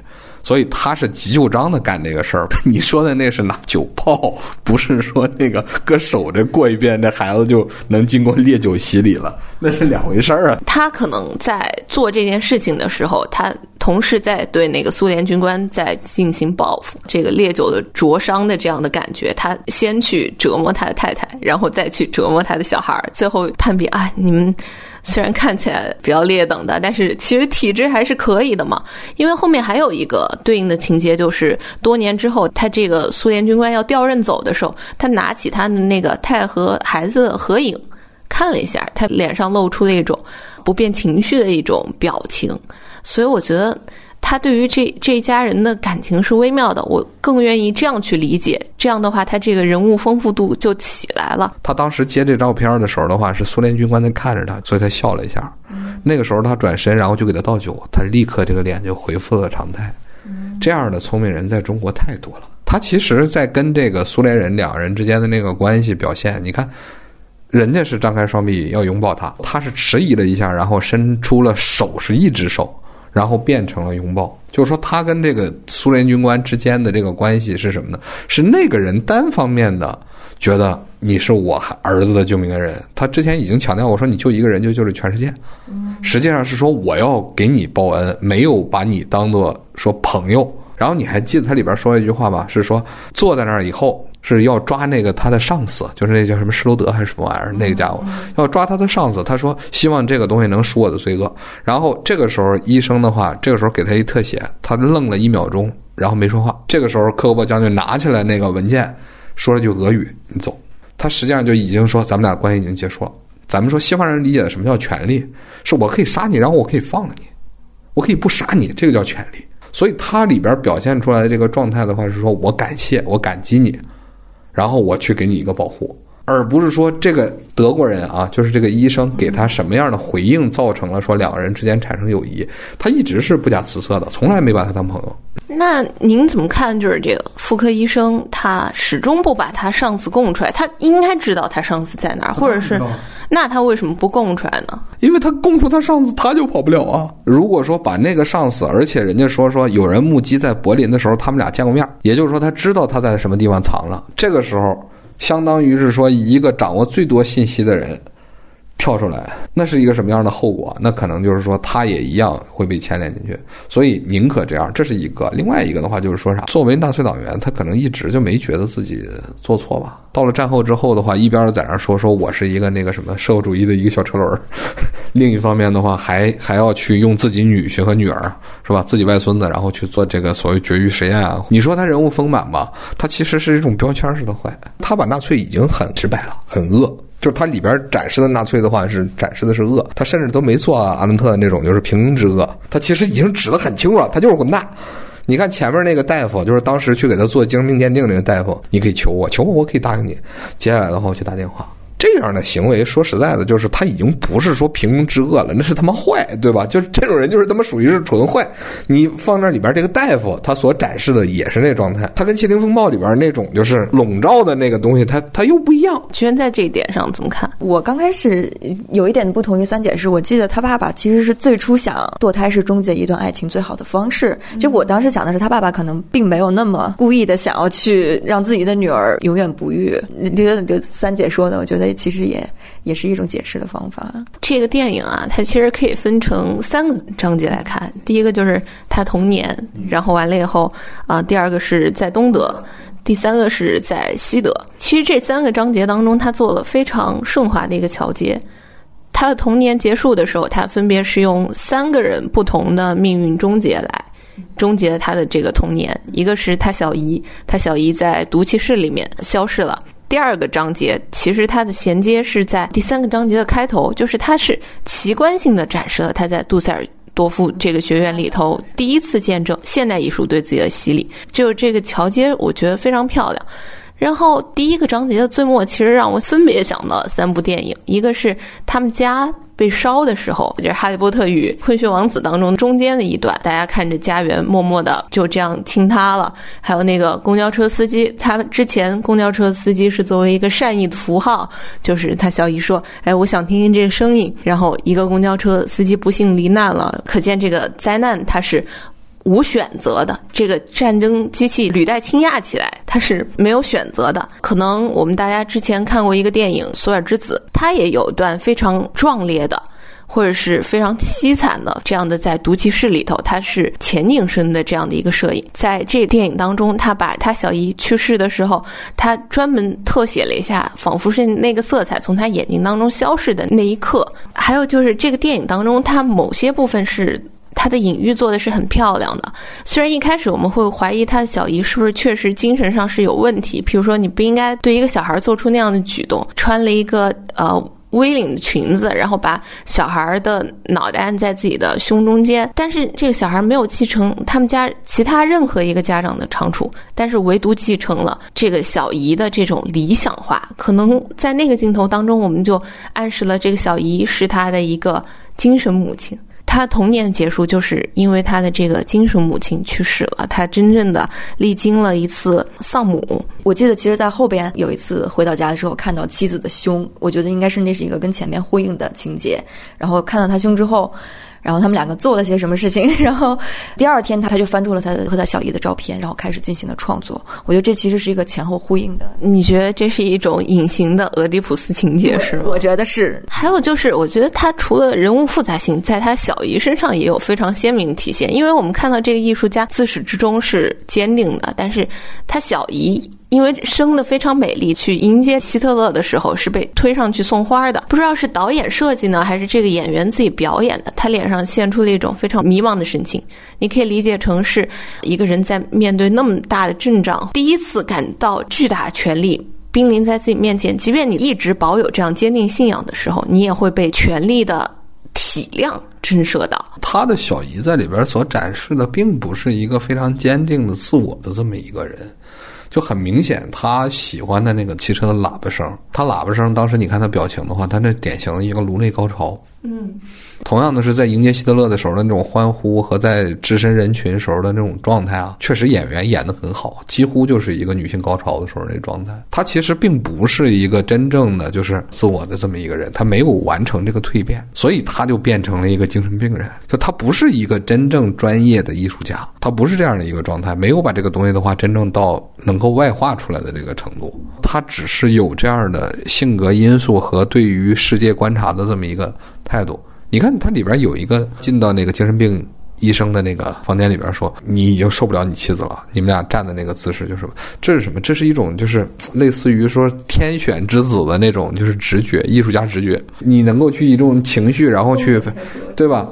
所以他是急就章的干这个事儿。你说的那是拿酒泡，不是说那个搁手这过一遍，这孩子就能经过烈酒洗礼了，那是两回事儿啊。他可能在做这件事情的时候，他。同时在对那个苏联军官在进行报复。这个烈酒的灼伤的这样的感觉，他先去折磨他的太太，然后再去折磨他的小孩儿，最后判别啊，你们。虽然看起来比较劣等的，但是其实体质还是可以的嘛。因为后面还有一个对应的情节，就是多年之后，他这个苏联军官要调任走的时候，他拿起他的那个太和孩子的合影看了一下，他脸上露出了一种不变情绪的一种表情，所以我觉得。他对于这这一家人的感情是微妙的，我更愿意这样去理解。这样的话，他这个人物丰富度就起来了。他当时接这照片的时候的话，是苏联军官在看着他，所以他笑了一下。那个时候他转身，然后就给他倒酒，他立刻这个脸就恢复了常态。这样的聪明人在中国太多了。他其实，在跟这个苏联人两个人之间的那个关系表现，你看，人家是张开双臂要拥抱他，他是迟疑了一下，然后伸出了手，是一只手。然后变成了拥抱，就是说他跟这个苏联军官之间的这个关系是什么呢？是那个人单方面的觉得你是我儿子的救命恩人。他之前已经强调过，说你救一个人就救了全世界。实际上是说我要给你报恩，没有把你当做说朋友。然后你还记得他里边说了一句话吗？是说坐在那儿以后。是要抓那个他的上司，就是那叫什么施罗德还是什么玩意儿？那个家伙要抓他的上司。他说希望这个东西能赎我的罪恶。然后这个时候医生的话，这个时候给他一特写，他愣了一秒钟，然后没说话。这个时候科波将军拿起来那个文件，说了句俄语：“你走。”他实际上就已经说咱们俩关系已经结束了。咱们说西方人理解的什么叫权利，是我可以杀你，然后我可以放了你，我可以不杀你，这个叫权利。所以他里边表现出来的这个状态的话，是说我感谢，我感激你。然后我去给你一个保护，而不是说这个德国人啊，就是这个医生给他什么样的回应，造成了说两个人之间产生友谊。他一直是不假辞色的，从来没把他当朋友。那您怎么看？就是这个妇科医生，他始终不把他上司供出来，他应该知道他上司在哪儿，或者是？那他为什么不供出来呢？因为他供出他上司，他就跑不了啊。如果说把那个上司，而且人家说说有人目击在柏林的时候，他们俩见过面，也就是说他知道他在什么地方藏了。这个时候，相当于是说一个掌握最多信息的人。跳出来，那是一个什么样的后果？那可能就是说，他也一样会被牵连进去。所以宁可这样，这是一个。另外一个的话，就是说啥？作为纳粹党员，他可能一直就没觉得自己做错吧。到了战后之后的话，一边在那说说我是一个那个什么社会主义的一个小车轮，另一方面的话，还还要去用自己女婿和女儿，是吧？自己外孙子，然后去做这个所谓绝育实验啊。你说他人物丰满吧？他其实是一种标签式的坏。他把纳粹已经很直白了，很恶。就是它里边展示的纳粹的话是展示的是恶，他甚至都没做阿伦特那种就是平庸之恶，他其实已经指的很清楚了，他就是混蛋。你看前面那个大夫，就是当时去给他做精神病鉴定那个大夫，你可以求我，求我我可以答应你。接下来的话我去打电话。这样的行为，说实在的，就是他已经不是说平庸之恶了，那是他妈坏，对吧？就是这种人，就是他妈属于是纯坏。你放那里边这个大夫，他所展示的也是那状态，他跟《窃听风暴》里边那种就是笼罩的那个东西，他他又不一样。居然在这一点上怎么看？我刚开始有一点不同于三姐，是我记得他爸爸其实是最初想堕胎是终结一段爱情最好的方式。就我当时想的是，他爸爸可能并没有那么故意的想要去让自己的女儿永远不育。你觉得就三姐说的，我觉得。其实也也是一种解释的方法。这个电影啊，它其实可以分成三个章节来看。第一个就是他童年，然后完了以后啊，第二个是在东德，第三个是在西德。其实这三个章节当中，他做了非常顺滑的一个桥接。他的童年结束的时候，他分别是用三个人不同的命运终结来终结他的这个童年。一个是他小姨，他小姨在毒气室里面消失了。第二个章节其实它的衔接是在第三个章节的开头，就是它是奇观性的展示了他在杜塞尔多夫这个学院里头第一次见证现代艺术对自己的洗礼，就是这个桥接我觉得非常漂亮。然后第一个章节的最末其实让我分别想到三部电影，一个是他们家。被烧的时候，就是《哈利波特与混血王子》当中中间的一段，大家看着家园默默的就这样倾塌了。还有那个公交车司机，他之前公交车司机是作为一个善意的符号，就是他小姨说：“哎，我想听听这个声音。”然后一个公交车司机不幸罹难了，可见这个灾难它是。无选择的这个战争机器履带倾轧起来，它是没有选择的。可能我们大家之前看过一个电影《索尔之子》，他也有一段非常壮烈的，或者是非常凄惨的这样的，在毒气室里头，他是前景深的这样的一个摄影。在这个电影当中，他把他小姨去世的时候，他专门特写了一下，仿佛是那个色彩从他眼睛当中消逝的那一刻。还有就是这个电影当中，他某些部分是。他的隐喻做的是很漂亮的，虽然一开始我们会怀疑他的小姨是不是确实精神上是有问题，比如说你不应该对一个小孩做出那样的举动，穿了一个呃 V 领的裙子，然后把小孩的脑袋按在自己的胸中间。但是这个小孩没有继承他们家其他任何一个家长的长处，但是唯独继承了这个小姨的这种理想化。可能在那个镜头当中，我们就暗示了这个小姨是他的一个精神母亲。他童年结束，就是因为他的这个精神母亲去世了。他真正的历经了一次丧母。我记得，其实，在后边有一次回到家的时候，看到妻子的胸，我觉得应该是那是一个跟前面呼应的情节。然后看到他胸之后。然后他们两个做了些什么事情？然后第二天他他就翻出了他和他小姨的照片，然后开始进行了创作。我觉得这其实是一个前后呼应的。你觉得这是一种隐形的俄狄浦斯情节是吗？我觉得是。还有就是，我觉得他除了人物复杂性，在他小姨身上也有非常鲜明的体现。因为我们看到这个艺术家自始至终是坚定的，但是他小姨。因为生的非常美丽，去迎接希特勒的时候是被推上去送花的。不知道是导演设计呢，还是这个演员自己表演的，他脸上现出了一种非常迷茫的神情。你可以理解成是一个人在面对那么大的阵仗，第一次感到巨大权力濒临在自己面前。即便你一直保有这样坚定信仰的时候，你也会被权力的体量震慑到。他的小姨在里边所展示的，并不是一个非常坚定的自我的这么一个人。就很明显，他喜欢的那个汽车的喇叭声，他喇叭声当时你看他表情的话，他那典型的一个颅内高潮。嗯。同样的是，在迎接希特勒的时候的那种欢呼和在置身人群时候的那种状态啊，确实演员演得很好，几乎就是一个女性高潮的时候那状态。他其实并不是一个真正的就是自我的这么一个人，他没有完成这个蜕变，所以他就变成了一个精神病人。就他不是一个真正专业的艺术家，他不是这样的一个状态，没有把这个东西的话真正到能够外化出来的这个程度。他只是有这样的性格因素和对于世界观察的这么一个态态度。你看，它里边有一个进到那个精神病医生的那个房间里边说：“你已经受不了你妻子了。”你们俩站的那个姿势就是，这是什么？这是一种就是类似于说天选之子的那种就是直觉，艺术家直觉。你能够去一种情绪，然后去，对吧？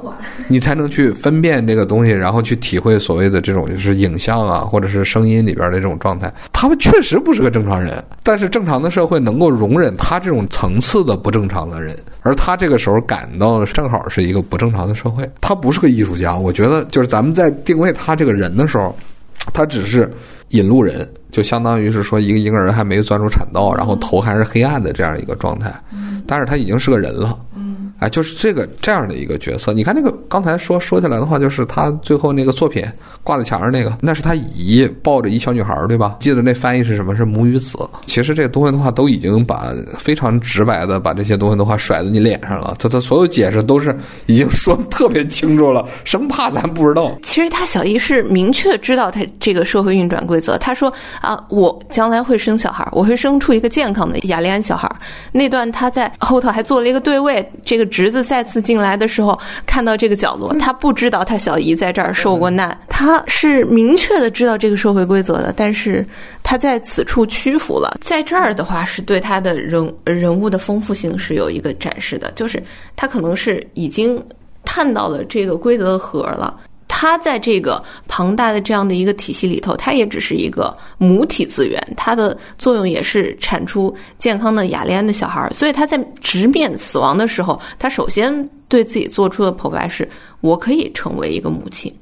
你才能去分辨这个东西，然后去体会所谓的这种就是影像啊，或者是声音里边的这种状态。他们确实不是个正常人，但是正常的社会能够容忍他这种层次的不正常的人。而他这个时候感到正好是一个不正常的社会，他不是个艺术家。我觉得就是咱们在定位他这个人的时候，他只是引路人，就相当于是说一个婴儿还没钻出产道，然后头还是黑暗的这样一个状态。但是他已经是个人了。哎，就是这个这样的一个角色。你看那个刚才说说起来的话，就是他最后那个作品挂在墙上那个，那是他姨抱着一小女孩，对吧？记得那翻译是什么？是母与子。其实这个东西的话，都已经把非常直白的把这些东西的话甩在你脸上了。他他所有解释都是已经说特别清楚了，生怕咱不知道。其实他小姨是明确知道他这个社会运转规则。他说啊，我将来会生小孩，我会生出一个健康的雅利安小孩。那段他在后头还做了一个对位，这个。侄子再次进来的时候，看到这个角落，他不知道他小姨在这儿受过难，他是明确的知道这个社会规则的，但是他在此处屈服了。在这儿的话，是对他的人人物的丰富性是有一个展示的，就是他可能是已经探到了这个规则的核了。他在这个庞大的这样的一个体系里头，他也只是一个母体资源，它的作用也是产出健康的雅利安的小孩儿。所以他在直面死亡的时候，他首先对自己做出的剖白是：我可以成为一个母亲。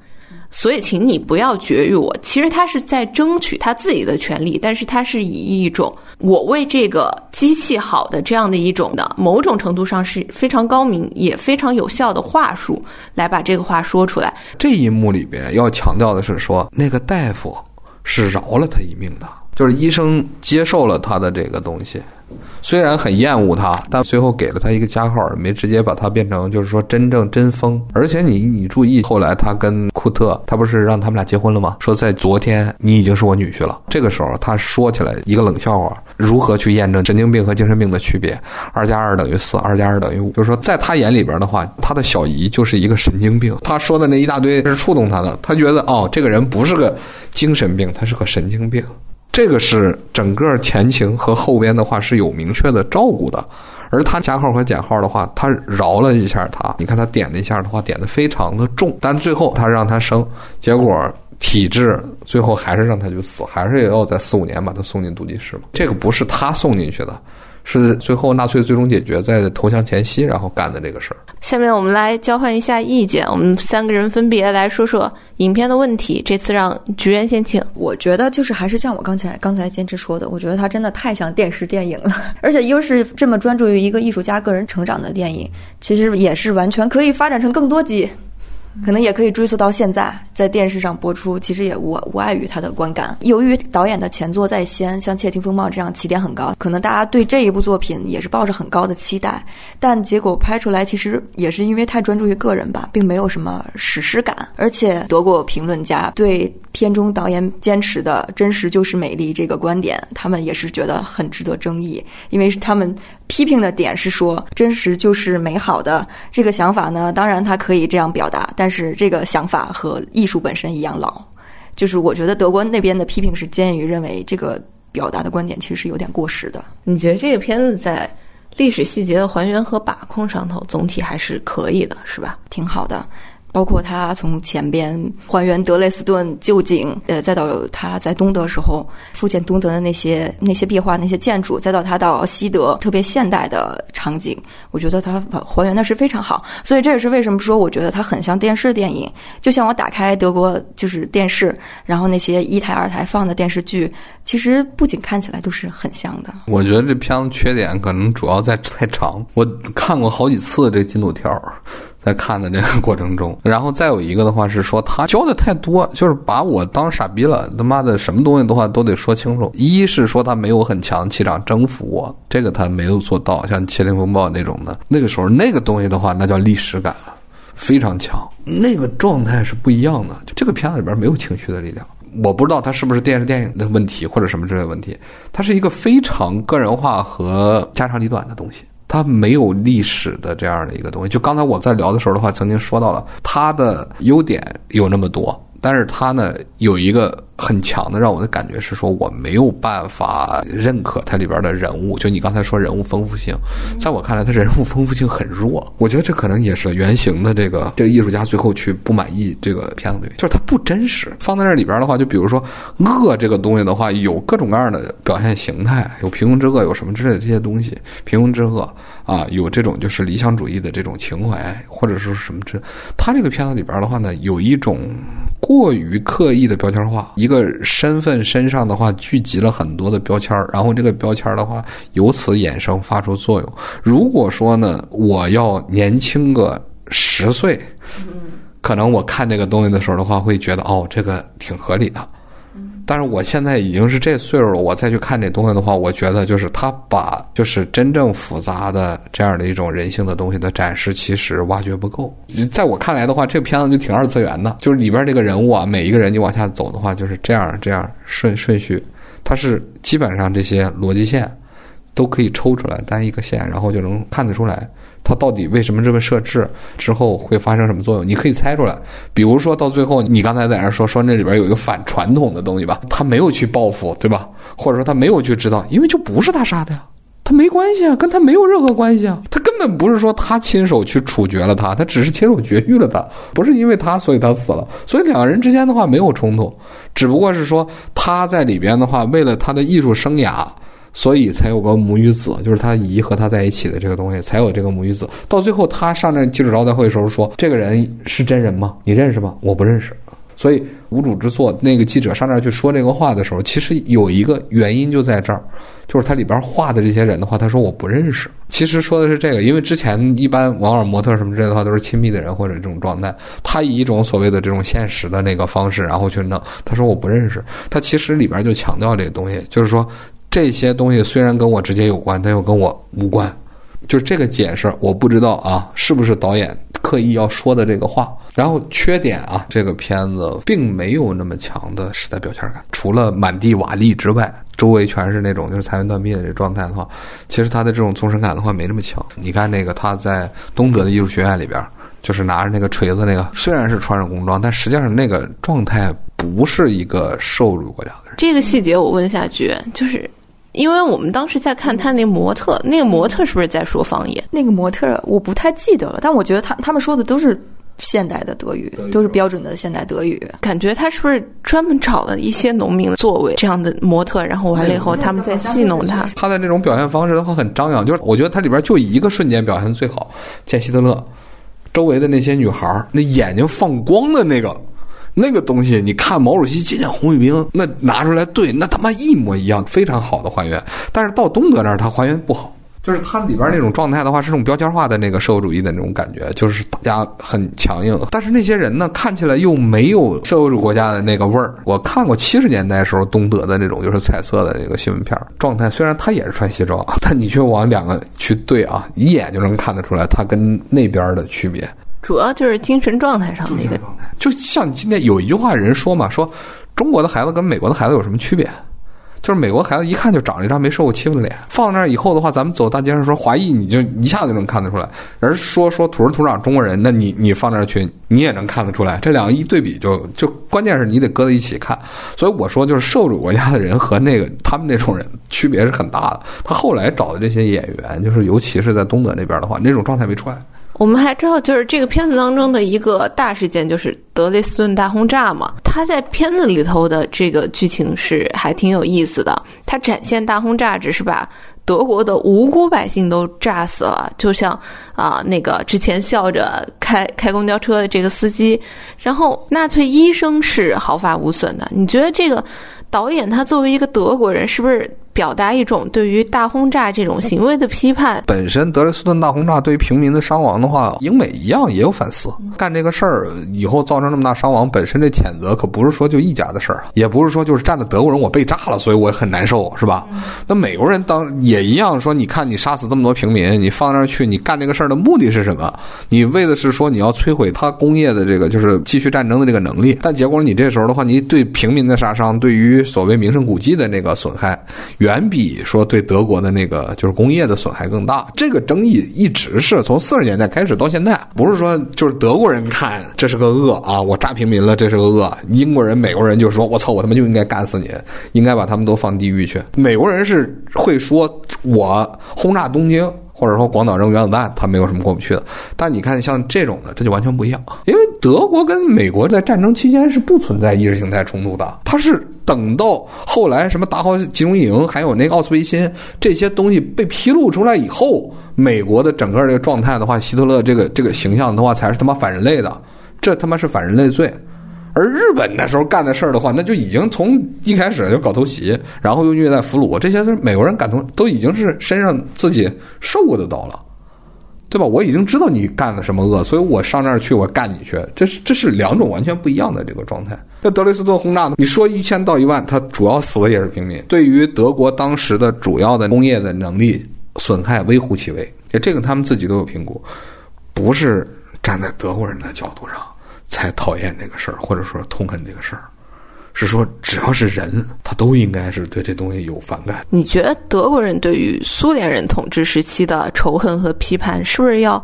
所以，请你不要绝育我。其实他是在争取他自己的权利，但是他是以一种我为这个机器好的这样的一种的某种程度上是非常高明也非常有效的话术来把这个话说出来。这一幕里边要强调的是说，那个大夫是饶了他一命的。就是医生接受了他的这个东西，虽然很厌恶他，但最后给了他一个加号，没直接把他变成就是说真正真疯。而且你你注意，后来他跟库特，他不是让他们俩结婚了吗？说在昨天你已经是我女婿了。这个时候他说起来一个冷笑话，如何去验证神经病和精神病的区别？二加二等于四，二加二等于五。就是说在他眼里边的话，他的小姨就是一个神经病。他说的那一大堆是触动他的，他觉得哦，这个人不是个精神病，他是个神经病。这个是整个前情和后边的话是有明确的照顾的，而他加号和减号的话，他饶了一下他。你看他点了一下的话，点的非常的重，但最后他让他生，结果体质最后还是让他就死，还是也要在四五年把他送进毒气室嘛。这个不是他送进去的。是最后纳粹最终解决在投降前夕，然后干的这个事儿。下面我们来交换一下意见，我们三个人分别来说说影片的问题。这次让菊园先请。我觉得就是还是像我刚才刚才坚持说的，我觉得它真的太像电视电影了，而且又是这么专注于一个艺术家个人成长的电影，其实也是完全可以发展成更多集。可能也可以追溯到现在，在电视上播出，其实也无无碍于他的观感。由于导演的前作在先，像《窃听风暴》这样起点很高，可能大家对这一部作品也是抱着很高的期待。但结果拍出来，其实也是因为太专注于个人吧，并没有什么史诗感。而且德国评论家对片中导演坚持的“真实就是美丽”这个观点，他们也是觉得很值得争议，因为他们批评的点是说“真实就是美好的”这个想法呢。当然，它可以这样表达，但是这个想法和艺术本身一样老。就是我觉得德国那边的批评是建议认为这个表达的观点其实是有点过时的。你觉得这个片子在历史细节的还原和把控上头，总体还是可以的，是吧？挺好的。包括他从前边还原德累斯顿旧景，呃，再到他在东德时候复建东德的那些那些壁画、那些建筑，再到他到西德特别现代的场景，我觉得他还原的是非常好。所以这也是为什么说我觉得它很像电视电影，就像我打开德国就是电视，然后那些一台二台放的电视剧，其实不仅看起来都是很像的。我觉得这片子缺点可能主要在太长，我看过好几次这进度条。在看的这个过程中，然后再有一个的话是说他教的太多，就是把我当傻逼了。他妈的，什么东西的话都得说清楚。一是说他没有很强气场征服我，这个他没有做到。像《窃听风暴》那种的，那个时候那个东西的话，那叫历史感，非常强。那个状态是不一样的。就这个片子里边没有情绪的力量，我不知道它是不是电视电影的问题或者什么之类的问题。它是一个非常个人化和家长里短的东西。它没有历史的这样的一个东西。就刚才我在聊的时候的话，曾经说到了它的优点有那么多，但是它呢有一个。很强的让我的感觉是说我没有办法认可它里边的人物，就你刚才说人物丰富性，在我看来，它人物丰富性很弱。我觉得这可能也是原型的这个这个艺术家最后去不满意这个片子的原因，就是它不真实。放在这里边的话，就比如说恶这个东西的话，有各种各样的表现形态，有平庸之恶，有什么之类的这些东西，平庸之恶啊，有这种就是理想主义的这种情怀，或者说什么之，他这个片子里边的话呢，有一种过于刻意的标签化。一个身份身上的话聚集了很多的标签然后这个标签的话由此衍生发出作用。如果说呢，我要年轻个十岁，可能我看这个东西的时候的话，会觉得哦，这个挺合理的。但是我现在已经是这岁数了，我再去看这东西的话，我觉得就是他把就是真正复杂的这样的一种人性的东西的展示，其实挖掘不够。在我看来的话，这个片子就挺二次元的，就是里边这个人物啊，每一个人你往下走的话，就是这样这样顺顺序，它是基本上这些逻辑线都可以抽出来单一个线，然后就能看得出来。它到底为什么这么设置？之后会发生什么作用？你可以猜出来。比如说到最后，你刚才在那说说那里边有一个反传统的东西吧，他没有去报复，对吧？或者说他没有去知道，因为就不是他杀的呀，他没关系啊，跟他没有任何关系啊，他根本不是说他亲手去处决了他，他只是亲手绝育了他，不是因为他所以他死了，所以两个人之间的话没有冲突，只不过是说他在里边的话，为了他的艺术生涯。所以才有个母与子，就是他姨和他在一起的这个东西，才有这个母与子。到最后，他上那记者招待会的时候说：“这个人是真人吗？你认识吗？我不认识。”所以无主之作那个记者上那儿去说这个话的时候，其实有一个原因就在这儿，就是他里边画的这些人的话，他说我不认识。其实说的是这个，因为之前一般网尔模特什么之类的话都是亲密的人或者这种状态，他以一种所谓的这种现实的那个方式，然后去弄。他说我不认识，他其实里边就强调这个东西，就是说这些东西虽然跟我直接有关，但又跟我无关。就是这个解释，我不知道啊，是不是导演刻意要说的这个话？然后缺点啊，这个片子并没有那么强的时代标签感，除了满地瓦砾之外，周围全是那种就是残垣断壁的这状态的话，其实他的这种纵深感的话没那么强。你看那个他在东德的艺术学院里边，就是拿着那个锤子那个，虽然是穿着工装，但实际上那个状态不是一个受辱国家的人。这个细节我问下去，就是因为我们当时在看他那模特，那个模特是不是在说方言？那个模特我不太记得了，但我觉得他他们说的都是现代的德语，都是标准的现代德语。感觉他是不是专门找了一些农民作为这样的模特，然后完了以后他们在戏弄他？他的那种表现方式的话很张扬，就是我觉得他里边就一个瞬间表现得最好，见希特勒周围的那些女孩儿那眼睛放光的那个。那个东西，你看毛主席接见红卫兵，那拿出来对，那他妈一模一样，非常好的还原。但是到东德那儿，他还原不好，就是它里边那种状态的话，是种标签化的那个社会主义的那种感觉，就是大家很强硬。但是那些人呢，看起来又没有社会主义国家的那个味儿。我看过七十年代时候东德的那种就是彩色的那个新闻片儿状态，虽然他也是穿西装，但你却往两个去对啊，一眼就能看得出来他跟那边的区别。主要就是精神状态上的一个状态。就像今天有一句话，人说嘛，说中国的孩子跟美国的孩子有什么区别？就是美国孩子一看就长了一张没受过欺负的脸，放那儿以后的话，咱们走大街上说华裔，你就一下子就能看得出来。而说说土生土长中国人，那你你放那儿去，你也能看得出来。这两个一对比，就就关键是你得搁在一起看。所以我说，就是受辱国家的人和那个他们那种人区别是很大的。他后来找的这些演员，就是尤其是在东德那边的话，那种状态没出来。我们还知道，就是这个片子当中的一个大事件，就是德累斯顿大轰炸嘛。他在片子里头的这个剧情是还挺有意思的。他展现大轰炸只是把德国的无辜百姓都炸死了，就像啊那个之前笑着开 开公交车的这个司机，然后纳粹医生是毫发无损的。你觉得这个导演他作为一个德国人，是不是？表达一种对于大轰炸这种行为的批判。本身德累斯顿大轰炸对于平民的伤亡的话，英美一样也有反思。干这个事儿以后造成那么大伤亡，本身这谴责可不是说就一家的事儿啊，也不是说就是站在德国人我被炸了，所以我很难受，是吧？那美国人当也一样说，你看你杀死这么多平民，你放那儿去，你干这个事儿的目的是什么？你为的是说你要摧毁他工业的这个就是继续战争的这个能力，但结果你这时候的话，你对平民的杀伤，对于所谓名胜古迹的那个损害。远比说对德国的那个就是工业的损害更大。这个争议一直是从四十年代开始到现在，不是说就是德国人看这是个恶啊，我炸平民了，这是个恶；英国人、美国人就说我操，我他妈就应该干死你，应该把他们都放地狱去。美国人是会说我轰炸东京。或者说广岛扔原子弹，他没有什么过不去的。但你看，像这种的，这就完全不一样。因为德国跟美国在战争期间是不存在意识形态冲突的，它是等到后来什么达豪集中营，还有那个奥斯维辛这些东西被披露出来以后，美国的整个这个状态的话，希特勒这个这个形象的话，才是他妈反人类的，这他妈是反人类罪。而日本那时候干的事儿的话，那就已经从一开始就搞偷袭，然后又虐待俘虏，这些是美国人感同，都已经是身上自己受过的刀了，对吧？我已经知道你干了什么恶，所以我上那儿去，我干你去，这是这是两种完全不一样的这个状态。这德累斯顿轰炸呢，你说一千到一万，他主要死的也是平民，对于德国当时的主要的工业的能力损害微乎其微，这个他们自己都有评估，不是站在德国人的角度上。才讨厌这个事儿，或者说痛恨这个事儿，是说只要是人，他都应该是对这东西有反感。你觉得德国人对于苏联人统治时期的仇恨和批判，是不是要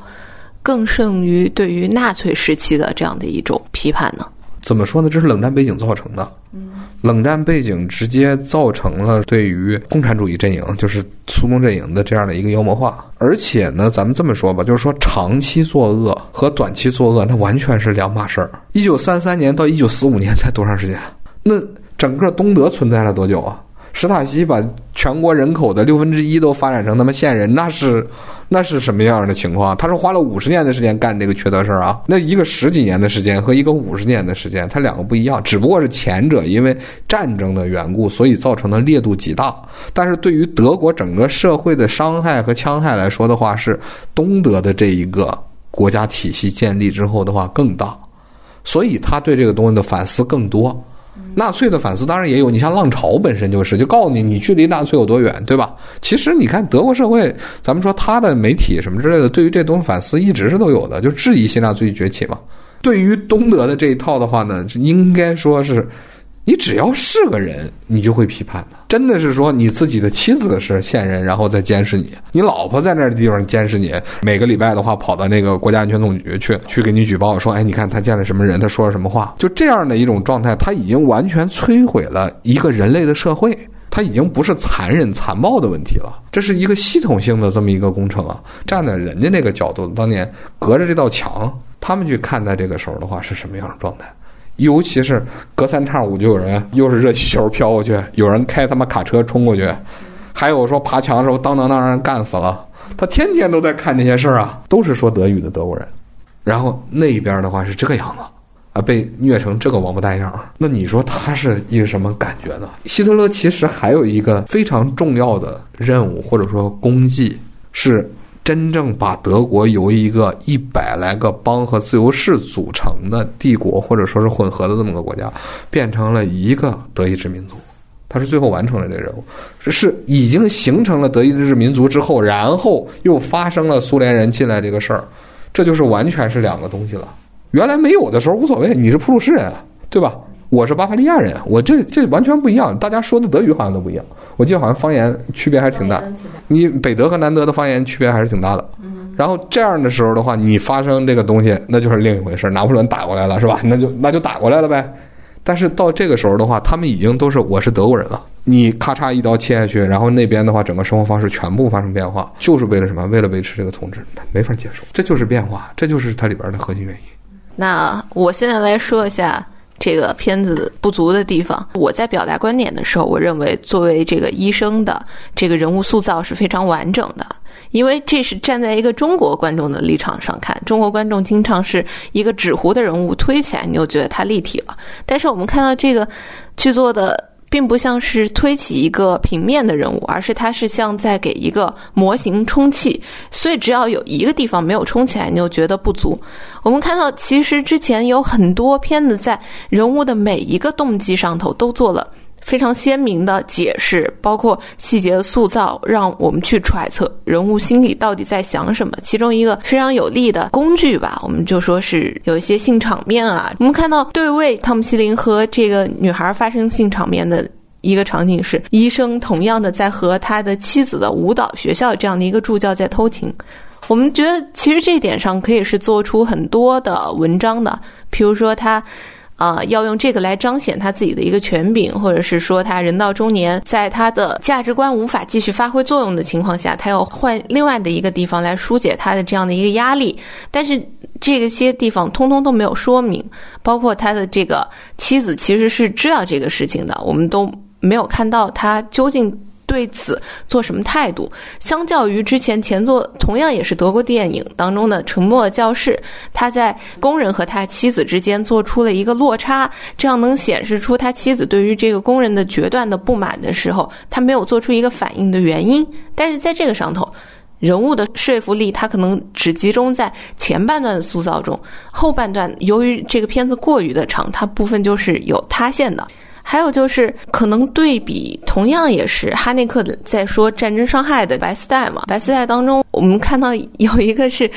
更胜于对于纳粹时期的这样的一种批判呢？怎么说呢？这是冷战背景造成的。嗯，冷战背景直接造成了对于共产主义阵营，就是苏东阵营的这样的一个妖魔化。而且呢，咱们这么说吧，就是说长期作恶和短期作恶，那完全是两码事儿。一九三三年到一九四五年才多长时间？那整个东德存在了多久啊？史塔西把全国人口的六分之一都发展成他妈线人，那是那是什么样的情况？他是花了五十年的时间干这个缺德事儿啊！那一个十几年的时间和一个五十年的时间，它两个不一样，只不过是前者因为战争的缘故，所以造成的烈度极大。但是对于德国整个社会的伤害和戕害来说的话，是东德的这一个国家体系建立之后的话更大，所以他对这个东西的反思更多。纳粹的反思当然也有，你像浪潮本身就是，就告诉你你距离纳粹有多远，对吧？其实你看德国社会，咱们说他的媒体什么之类的，对于这东西反思一直是都有的，就质疑希腊最崛起嘛。对于东德的这一套的话呢，应该说是。你只要是个人，你就会批判的。真的是说你自己的妻子是线人，然后再监视你；你老婆在那地方监视你。每个礼拜的话，跑到那个国家安全总局去，去给你举报，说：“哎，你看他见了什么人，他说了什么话。”就这样的一种状态，他已经完全摧毁了一个人类的社会。他已经不是残忍残暴的问题了，这是一个系统性的这么一个工程啊。站在人家那个角度，当年隔着这道墙，他们去看待这个时候的话，是什么样的状态？尤其是隔三差五就有人又是热气球飘过去，有人开他妈卡车冲过去，还有说爬墙的时候当当当让人干死了。他天天都在看这些事儿啊，都是说德语的德国人。然后那边的话是这个样子啊，被虐成这个王八蛋样。那你说他是一个什么感觉呢？希特勒其实还有一个非常重要的任务或者说功绩是。真正把德国由一个一百来个邦和自由市组成的帝国，或者说是混合的这么个国家，变成了一个德意志民族，他是最后完成了这个任务。是已经形成了德意志民族之后，然后又发生了苏联人进来这个事儿，这就是完全是两个东西了。原来没有的时候无所谓，你是普鲁士人，对吧？我是巴伐利亚人，我这这完全不一样。大家说的德语好像都不一样，我记得好像方言区别还是挺大。你北德和南德的方言区别还是挺大的。然后这样的时候的话，你发生这个东西，那就是另一回事。拿破仑打过来了，是吧？那就那就打过来了呗。但是到这个时候的话，他们已经都是我是德国人了。你咔嚓一刀切下去，然后那边的话，整个生活方式全部发生变化，就是为了什么？为了维持这个统治，没法接受。这就是变化，这就是它里边的核心原因。那我现在来说一下。这个片子不足的地方，我在表达观点的时候，我认为作为这个医生的这个人物塑造是非常完整的，因为这是站在一个中国观众的立场上看，中国观众经常是一个纸糊的人物推起来，你就觉得他立体了，但是我们看到这个剧作的。并不像是推起一个平面的人物，而是它是像在给一个模型充气，所以只要有一个地方没有充起来，你就觉得不足。我们看到，其实之前有很多片子在人物的每一个动机上头都做了非常鲜明的解释，包括细节的塑造，让我们去揣测人物心里到底在想什么。其中一个非常有力的工具吧，我们就说是有一些性场面啊。我们看到对位汤姆希林和这个女孩发生性场面的一个场景是，医生同样的在和他的妻子的舞蹈学校这样的一个助教在偷情。我们觉得其实这一点上可以是做出很多的文章的，比如说他。啊，要用这个来彰显他自己的一个权柄，或者是说他人到中年，在他的价值观无法继续发挥作用的情况下，他要换另外的一个地方来疏解他的这样的一个压力。但是这些地方通通都没有说明，包括他的这个妻子其实是知道这个事情的，我们都没有看到他究竟。对此做什么态度？相较于之前前作同样也是德国电影当中的《沉默教室》，他在工人和他妻子之间做出了一个落差，这样能显示出他妻子对于这个工人的决断的不满的时候，他没有做出一个反应的原因。但是在这个上头，人物的说服力他可能只集中在前半段的塑造中，后半段由于这个片子过于的长，它部分就是有塌陷的。还有就是，可能对比同样也是哈内克在说战争伤害的《白丝带》嘛，《白丝带》当中我们看到有一个是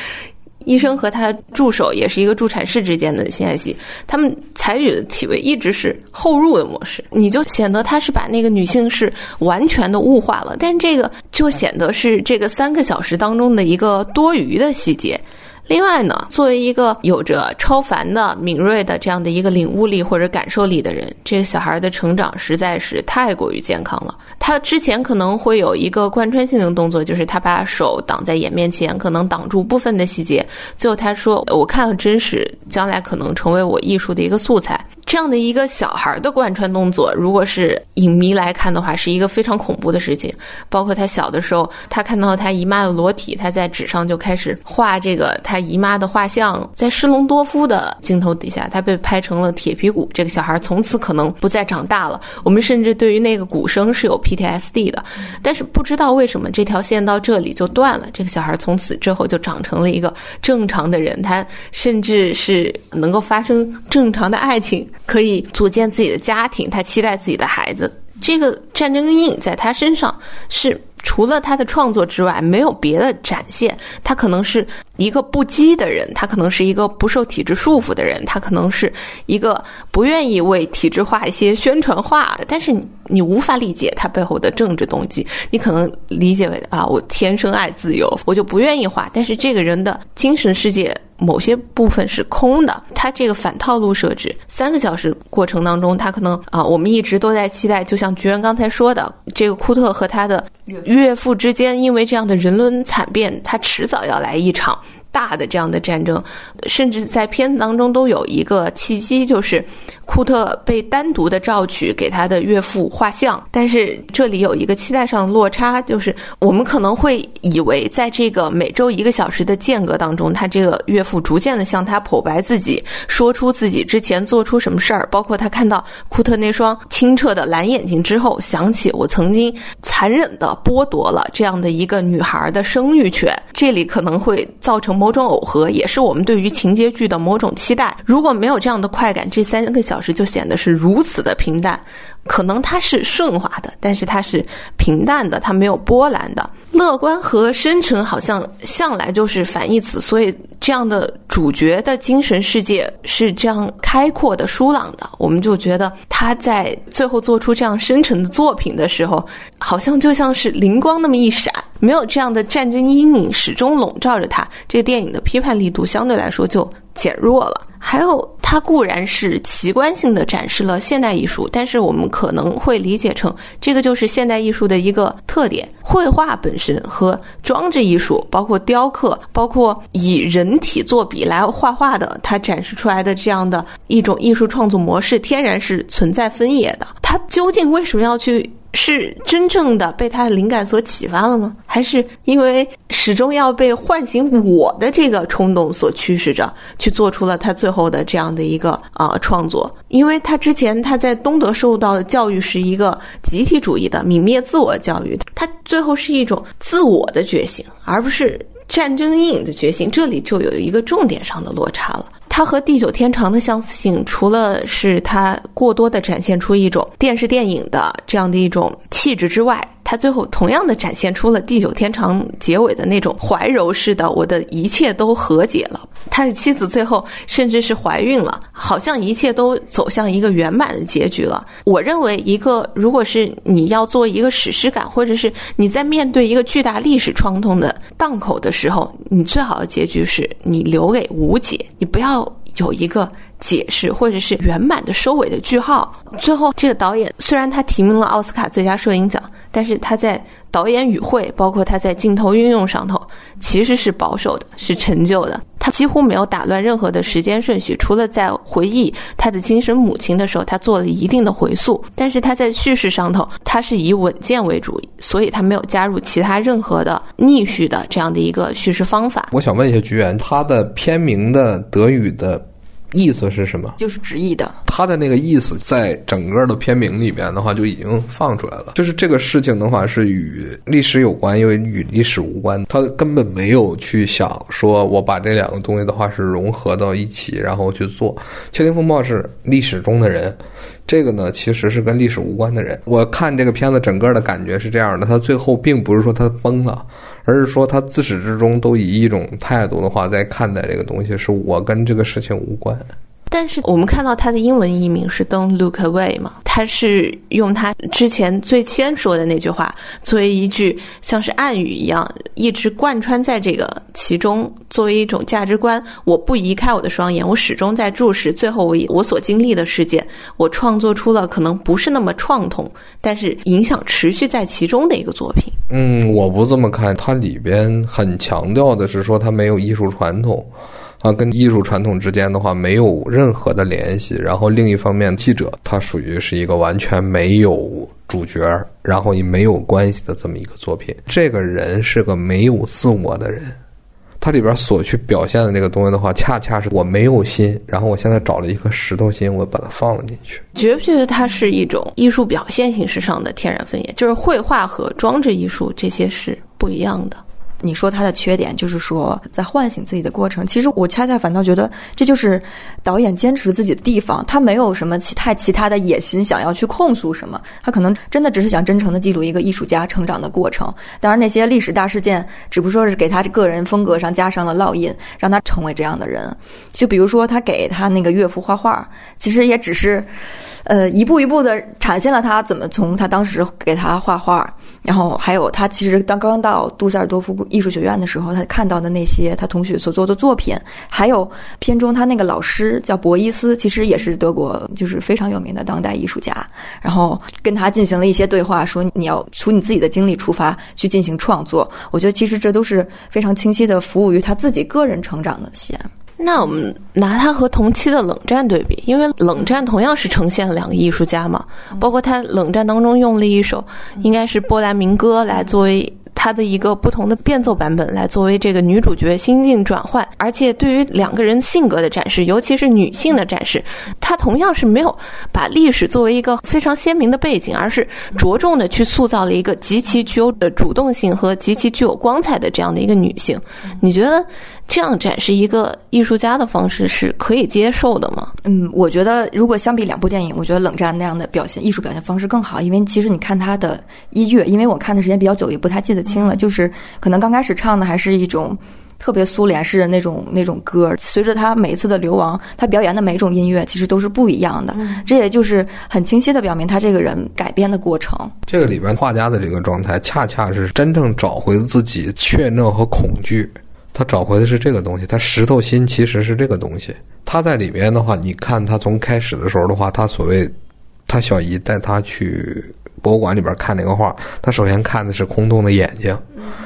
医生和他助手，也是一个助产士之间的性爱戏，他们采取的体位一直是后入的模式，你就显得他是把那个女性是完全的物化了，但这个就显得是这个三个小时当中的一个多余的细节。另外呢，作为一个有着超凡的敏锐的这样的一个领悟力或者感受力的人，这个小孩的成长实在是太过于健康了。他之前可能会有一个贯穿性的动作，就是他把手挡在眼面前，可能挡住部分的细节。最后他说：“我看了真实，将来可能成为我艺术的一个素材。”这样的一个小孩的贯穿动作，如果是影迷来看的话，是一个非常恐怖的事情。包括他小的时候，他看到他姨妈的裸体，他在纸上就开始画这个他姨妈的画像。在施隆多夫的镜头底下，他被拍成了铁皮鼓。这个小孩从此可能不再长大了。我们甚至对于那个鼓声是有 PTSD 的，但是不知道为什么这条线到这里就断了。这个小孩从此之后就长成了一个正常的人，他甚至是能够发生正常的爱情。可以组建自己的家庭，他期待自己的孩子。这个战争阴影在他身上是除了他的创作之外没有别的展现。他可能是一个不羁的人，他可能是一个不受体制束缚的人，他可能是一个不愿意为体制化一些宣传化的。但是你无法理解他背后的政治动机，你可能理解为啊，我天生爱自由，我就不愿意画。但是这个人的精神世界。某些部分是空的，它这个反套路设置，三个小时过程当中，他可能啊，我们一直都在期待，就像菊园刚才说的，这个库特和他的岳父之间，因为这样的人伦惨变，他迟早要来一场大的这样的战争，甚至在片子当中都有一个契机，就是。库特被单独的召去给他的岳父画像，但是这里有一个期待上的落差，就是我们可能会以为，在这个每周一个小时的间隔当中，他这个岳父逐渐的向他剖白自己，说出自己之前做出什么事儿，包括他看到库特那双清澈的蓝眼睛之后，想起我曾经残忍的剥夺了这样的一个女孩的生育权，这里可能会造成某种耦合，也是我们对于情节剧的某种期待。如果没有这样的快感，这三个小。时就显得是如此的平淡，可能它是顺滑的，但是它是平淡的，它没有波澜的。乐观和深沉好像向来就是反义词，所以这样的主角的精神世界是这样开阔的、舒朗的，我们就觉得他在最后做出这样深沉的作品的时候，好像就像是灵光那么一闪。没有这样的战争阴影始终笼罩着他，这个电影的批判力度相对来说就减弱了。还有，它固然是奇观性的展示了现代艺术，但是我们可能会理解成这个就是现代艺术的一个特点：绘画本身和装置艺术，包括雕刻，包括以人体作笔来画画的，它展示出来的这样的一种艺术创作模式，天然是存在分野的。它究竟为什么要去？是真正的被他的灵感所启发了吗？还是因为始终要被唤醒我的这个冲动所驱使着，去做出了他最后的这样的一个呃创作？因为他之前他在东德受到的教育是一个集体主义的泯灭自我教育，他最后是一种自我的觉醒，而不是战争阴影的觉醒。这里就有一个重点上的落差了。它和《地久天长》的相似性，除了是它过多的展现出一种电视电影的这样的一种气质之外，他最后同样的展现出了《地久天长》结尾的那种怀柔式的，我的一切都和解了。他的妻子最后甚至是怀孕了，好像一切都走向一个圆满的结局了。我认为，一个如果是你要做一个史诗感，或者是你在面对一个巨大历史创痛的档口的时候，你最好的结局是你留给无解，你不要。有一个解释，或者是圆满的收尾的句号。最后，这个导演虽然他提名了奥斯卡最佳摄影奖，但是他在导演语汇，包括他在镜头运用上头，其实是保守的，是陈旧的。他几乎没有打乱任何的时间顺序，除了在回忆他的精神母亲的时候，他做了一定的回溯。但是他在叙事上头，他是以稳健为主，所以他没有加入其他任何的逆序的这样的一个叙事方法。我想问一下菊园，他的片名的德语的。意思是什么？就是直译的。他的那个意思，在整个的片名里边的话，就已经放出来了。就是这个事情的话，是与历史有关，因为与历史无关。他根本没有去想说，我把这两个东西的话是融合到一起，然后去做。窃听风暴是历史中的人，这个呢，其实是跟历史无关的人。我看这个片子整个的感觉是这样的，他最后并不是说他崩了。而是说，他自始至终都以一种态度的话在看待这个东西，是我跟这个事情无关。但是我们看到他的英文译名是 "Don't look away" 嘛，他是用他之前最先说的那句话作为一句像是暗语一样，一直贯穿在这个其中，作为一种价值观。我不移开我的双眼，我始终在注视最后我我所经历的事件。我创作出了可能不是那么创痛，但是影响持续在其中的一个作品。嗯，我不这么看，它里边很强调的是说它没有艺术传统。啊，跟艺术传统之间的话没有任何的联系。然后另一方面，记者他属于是一个完全没有主角，然后也没有关系的这么一个作品。这个人是个没有自我的人。它里边所去表现的那个东西的话，恰恰是我没有心，然后我现在找了一颗石头心，我把它放了进去。觉不觉得它是一种艺术表现形式上的天然分野？就是绘画和装置艺术这些是不一样的。你说他的缺点就是说在唤醒自己的过程，其实我恰恰反倒觉得这就是导演坚持自己的地方，他没有什么其太其他的野心，想要去控诉什么，他可能真的只是想真诚的记录一个艺术家成长的过程。当然，那些历史大事件只不过是给他个人风格上加上了烙印，让他成为这样的人。就比如说他给他那个岳父画画，其实也只是。呃，一步一步的展现了他怎么从他当时给他画画，然后还有他其实当刚到杜塞尔多夫艺术学院的时候，他看到的那些他同学所做的作品，还有片中他那个老师叫博伊斯，其实也是德国就是非常有名的当代艺术家，然后跟他进行了一些对话，说你要从你自己的经历出发去进行创作。我觉得其实这都是非常清晰的服务于他自己个人成长的线。那我们拿它和同期的冷战对比，因为冷战同样是呈现了两个艺术家嘛，包括他冷战当中用了一首应该是波兰民歌来作为他的一个不同的变奏版本，来作为这个女主角心境转换，而且对于两个人性格的展示，尤其是女性的展示，他同样是没有把历史作为一个非常鲜明的背景，而是着重的去塑造了一个极其具有的主动性和极其具有光彩的这样的一个女性，你觉得？这样展示一个艺术家的方式是可以接受的吗？嗯，我觉得如果相比两部电影，我觉得《冷战》那样的表现艺术表现方式更好，因为其实你看他的音乐，因为我看的时间比较久，也不太记得清了，就是可能刚开始唱的还是一种特别苏联式的那种那种歌，随着他每一次的流亡，他表演的每一种音乐其实都是不一样的，这也就是很清晰的表明他这个人改变的过程。这个里边画家的这个状态，恰恰是真正找回自己怯懦和恐惧。他找回的是这个东西，他石头心其实是这个东西。他在里边的话，你看他从开始的时候的话，他所谓他小姨带他去博物馆里边看那个画，他首先看的是空洞的眼睛，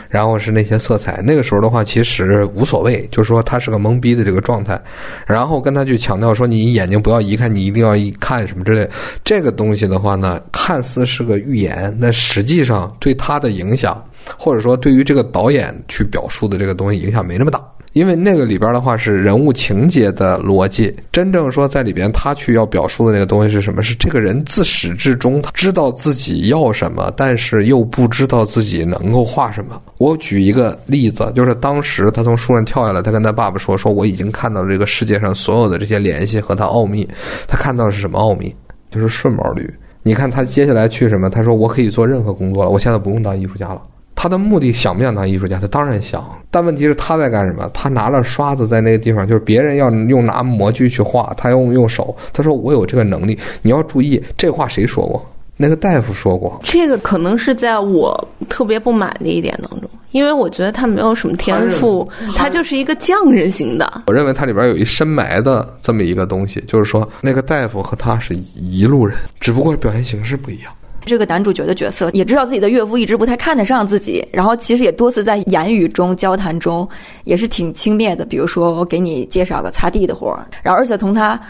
然后是那些色彩。那个时候的话，其实无所谓，就是说他是个懵逼的这个状态。然后跟他去强调说，你眼睛不要移开，你一定要一看什么之类。这个东西的话呢，看似是个预言，那实际上对他的影响。或者说，对于这个导演去表述的这个东西影响没那么大，因为那个里边的话是人物情节的逻辑。真正说在里边，他去要表述的那个东西是什么？是这个人自始至终他知道自己要什么，但是又不知道自己能够画什么。我举一个例子，就是当时他从树上跳下来，他跟他爸爸说：“说我已经看到了这个世界上所有的这些联系和他奥秘。”他看到的是什么奥秘？就是顺毛驴。你看他接下来去什么？他说：“我可以做任何工作了，我现在不用当艺术家了。”他的目的想不想当艺术家？他当然想，但问题是他在干什么？他拿了刷子在那个地方，就是别人要用拿模具去画，他用用手。他说：“我有这个能力。”你要注意，这话谁说过？那个大夫说过。这个可能是在我特别不满的一点当中，因为我觉得他没有什么天赋，他就是一个匠人型的。我认为他里边有一深埋的这么一个东西，就是说那个大夫和他是一路人，只不过表现形式不一样。这个男主角的角色也知道自己的岳父一直不太看得上自己，然后其实也多次在言语中、交谈中也是挺轻蔑的。比如说，我给你介绍个擦地的活儿，然后而且从他。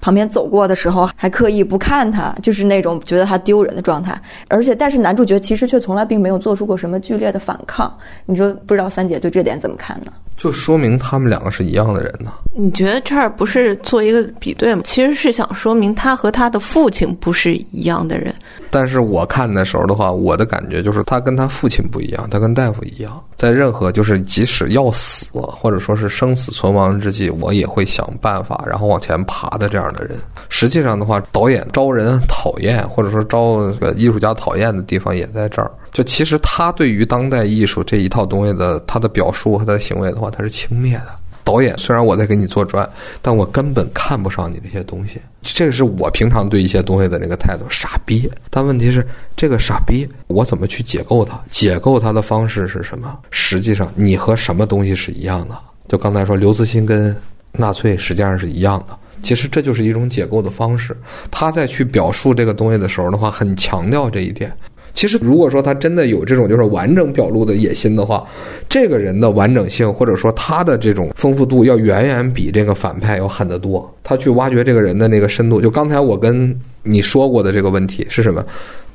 旁边走过的时候，还刻意不看他，就是那种觉得他丢人的状态。而且，但是男主角其实却从来并没有做出过什么剧烈的反抗。你说，不知道三姐对这点怎么看呢？就说明他们两个是一样的人呢。你觉得这儿不是做一个比对吗？其实是想说明他和他的父亲不是一样的人。但是我看的时候的话，我的感觉就是他跟他父亲不一样，他跟大夫一样，在任何就是即使要死或者说是生死存亡之际，我也会想办法，然后往前爬的这样。的人，实际上的话，导演招人讨厌，或者说招艺术家讨厌的地方也在这儿。就其实他对于当代艺术这一套东西的他的表述和他的行为的话，他是轻蔑的。导演虽然我在给你做专，但我根本看不上你这些东西。这个是我平常对一些东西的那个态度，傻逼。但问题是，这个傻逼我怎么去解构它？解构它的方式是什么？实际上，你和什么东西是一样的？就刚才说，刘慈欣跟纳粹实际上是一样的。其实这就是一种解构的方式。他在去表述这个东西的时候的话，很强调这一点。其实，如果说他真的有这种就是完整表露的野心的话，这个人的完整性或者说他的这种丰富度要远远比这个反派要狠得多。他去挖掘这个人的那个深度，就刚才我跟你说过的这个问题是什么？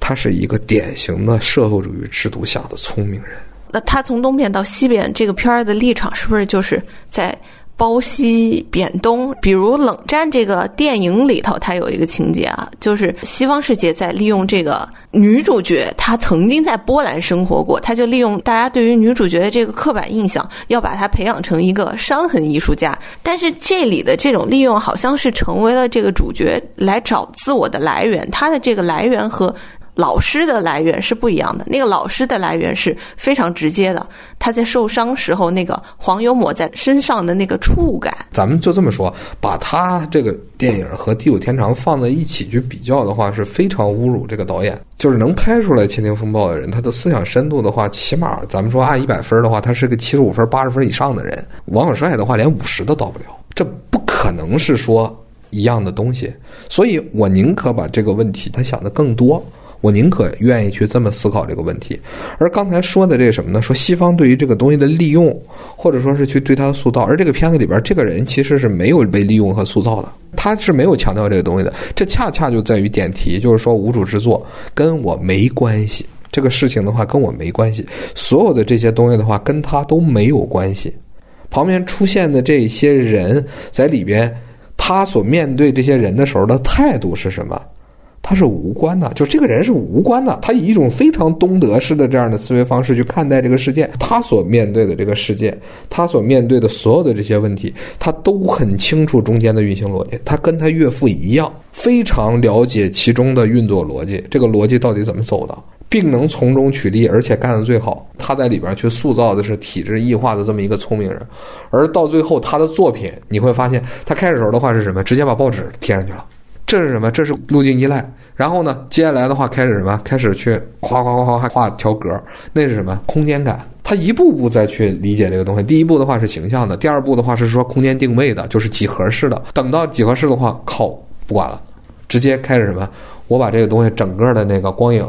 他是一个典型的社会主义制度下的聪明人。那他从东边到西边，这个片儿的立场是不是就是在？包西贬东，比如《冷战》这个电影里头，它有一个情节啊，就是西方世界在利用这个女主角，她曾经在波兰生活过，他就利用大家对于女主角的这个刻板印象，要把她培养成一个伤痕艺术家。但是这里的这种利用，好像是成为了这个主角来找自我的来源，他的这个来源和。老师的来源是不一样的，那个老师的来源是非常直接的，他在受伤时候那个黄油抹在身上的那个触感。咱们就这么说，把他这个电影和《地久天长》放在一起去比较的话，是非常侮辱这个导演。就是能拍出来《窃听风暴》的人，他的思想深度的话，起码咱们说按一百分的话，他是个七十五分、八十分以上的人。王小帅的话，连五十都到不了，这不可能是说一样的东西。所以我宁可把这个问题他想的更多。我宁可愿意去这么思考这个问题，而刚才说的这个什么呢？说西方对于这个东西的利用，或者说是去对它塑造，而这个片子里边这个人其实是没有被利用和塑造的，他是没有强调这个东西的。这恰恰就在于点题，就是说无主之作跟我没关系，这个事情的话跟我没关系，所有的这些东西的话跟他都没有关系。旁边出现的这些人在里边，他所面对这些人的时候的态度是什么？他是无关的，就这个人是无关的。他以一种非常东德式的这样的思维方式去看待这个世界，他所面对的这个世界，他所面对的所有的这些问题，他都很清楚中间的运行逻辑。他跟他岳父一样，非常了解其中的运作逻辑，这个逻辑到底怎么走的，并能从中取利，而且干得最好。他在里边去塑造的是体制异化的这么一个聪明人，而到最后他的作品，你会发现，他开始时候的话是什么？直接把报纸贴上去了。这是什么？这是路径依赖。然后呢，接下来的话开始什么？开始去夸夸夸夸画条格。那是什么？空间感。他一步步再去理解这个东西。第一步的话是形象的，第二步的话是说空间定位的，就是几何式的。等到几何式的话，靠，不管了，直接开始什么？我把这个东西整个的那个光影、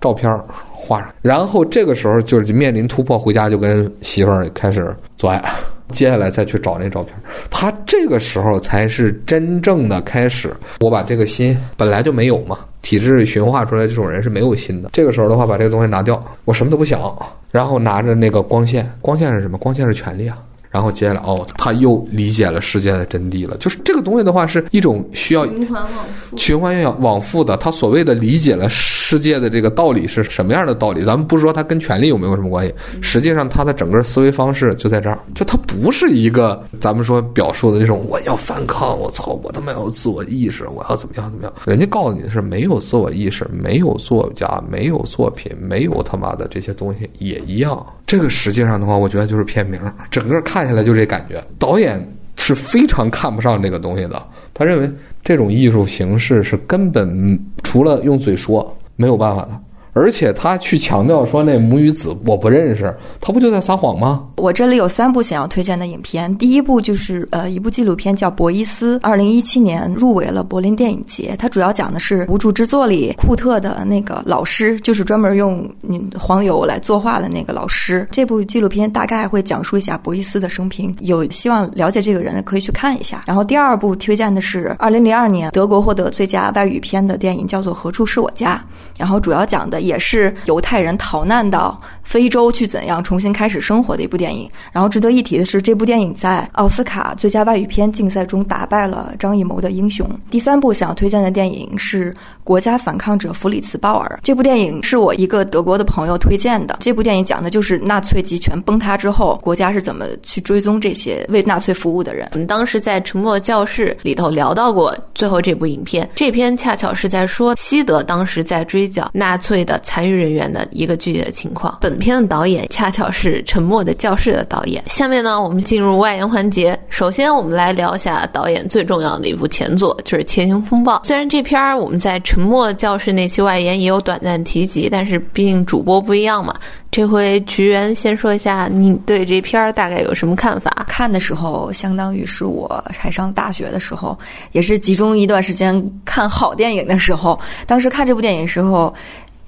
照片画上。然后这个时候就是面临突破，回家就跟媳妇儿开始做爱。接下来再去找那照片，他这个时候才是真正的开始。我把这个心本来就没有嘛，体质驯化出来这种人是没有心的。这个时候的话，把这个东西拿掉，我什么都不想，然后拿着那个光线，光线是什么？光线是权力啊。然后接下来哦，他又理解了世界的真谛了。就是这个东西的话，是一种需要循环往复、循环往复的。他所谓的理解了世界的这个道理是什么样的道理？咱们不是说他跟权力有没有什么关系，实际上他的整个思维方式就在这儿。就他不是一个咱们说表述的那种我要反抗，我操，我他妈要自我意识，我要怎么样怎么样。人家告诉你的是没有自我意识，没有作家，没有作品，没有他妈的这些东西也一样。这个实际上的话，我觉得就是片名，整个看下来就这感觉。导演是非常看不上这个东西的，他认为这种艺术形式是根本除了用嘴说没有办法的。而且他去强调说那母与子我不认识，他不就在撒谎吗？我这里有三部想要推荐的影片，第一部就是呃一部纪录片叫《博伊斯》，二零一七年入围了柏林电影节。它主要讲的是《无主之作》里库特的那个老师，就是专门用黄油来作画的那个老师。这部纪录片大概会讲述一下博伊斯的生平，有希望了解这个人可以去看一下。然后第二部推荐的是二零零二年德国获得最佳外语片的电影，叫做《何处是我家》，然后主要讲的。也是犹太人逃难到非洲去怎样重新开始生活的一部电影。然后值得一提的是，这部电影在奥斯卡最佳外语片竞赛中打败了张艺谋的《英雄》。第三部想要推荐的电影是《国家反抗者弗里茨·鲍尔》。这部电影是我一个德国的朋友推荐的。这部电影讲的就是纳粹集权崩塌之后，国家是怎么去追踪这些为纳粹服务的人。我们当时在《沉默教室》里头聊到过最后这部影片，这篇恰巧是在说西德当时在追纳粹。的残余人员的一个具体的情况。本片的导演恰巧是《沉默的教室》的导演。下面呢，我们进入外延环节。首先，我们来聊一下导演最重要的一部前作，就是《窃听风暴》。虽然这片儿我们在《沉默教室》那期外延也有短暂提及，但是毕竟主播不一样嘛。这回菊园先说一下，你对这片儿大概有什么看法？看的时候，相当于是我还上大学的时候，也是集中一段时间看好电影的时候。当时看这部电影时候。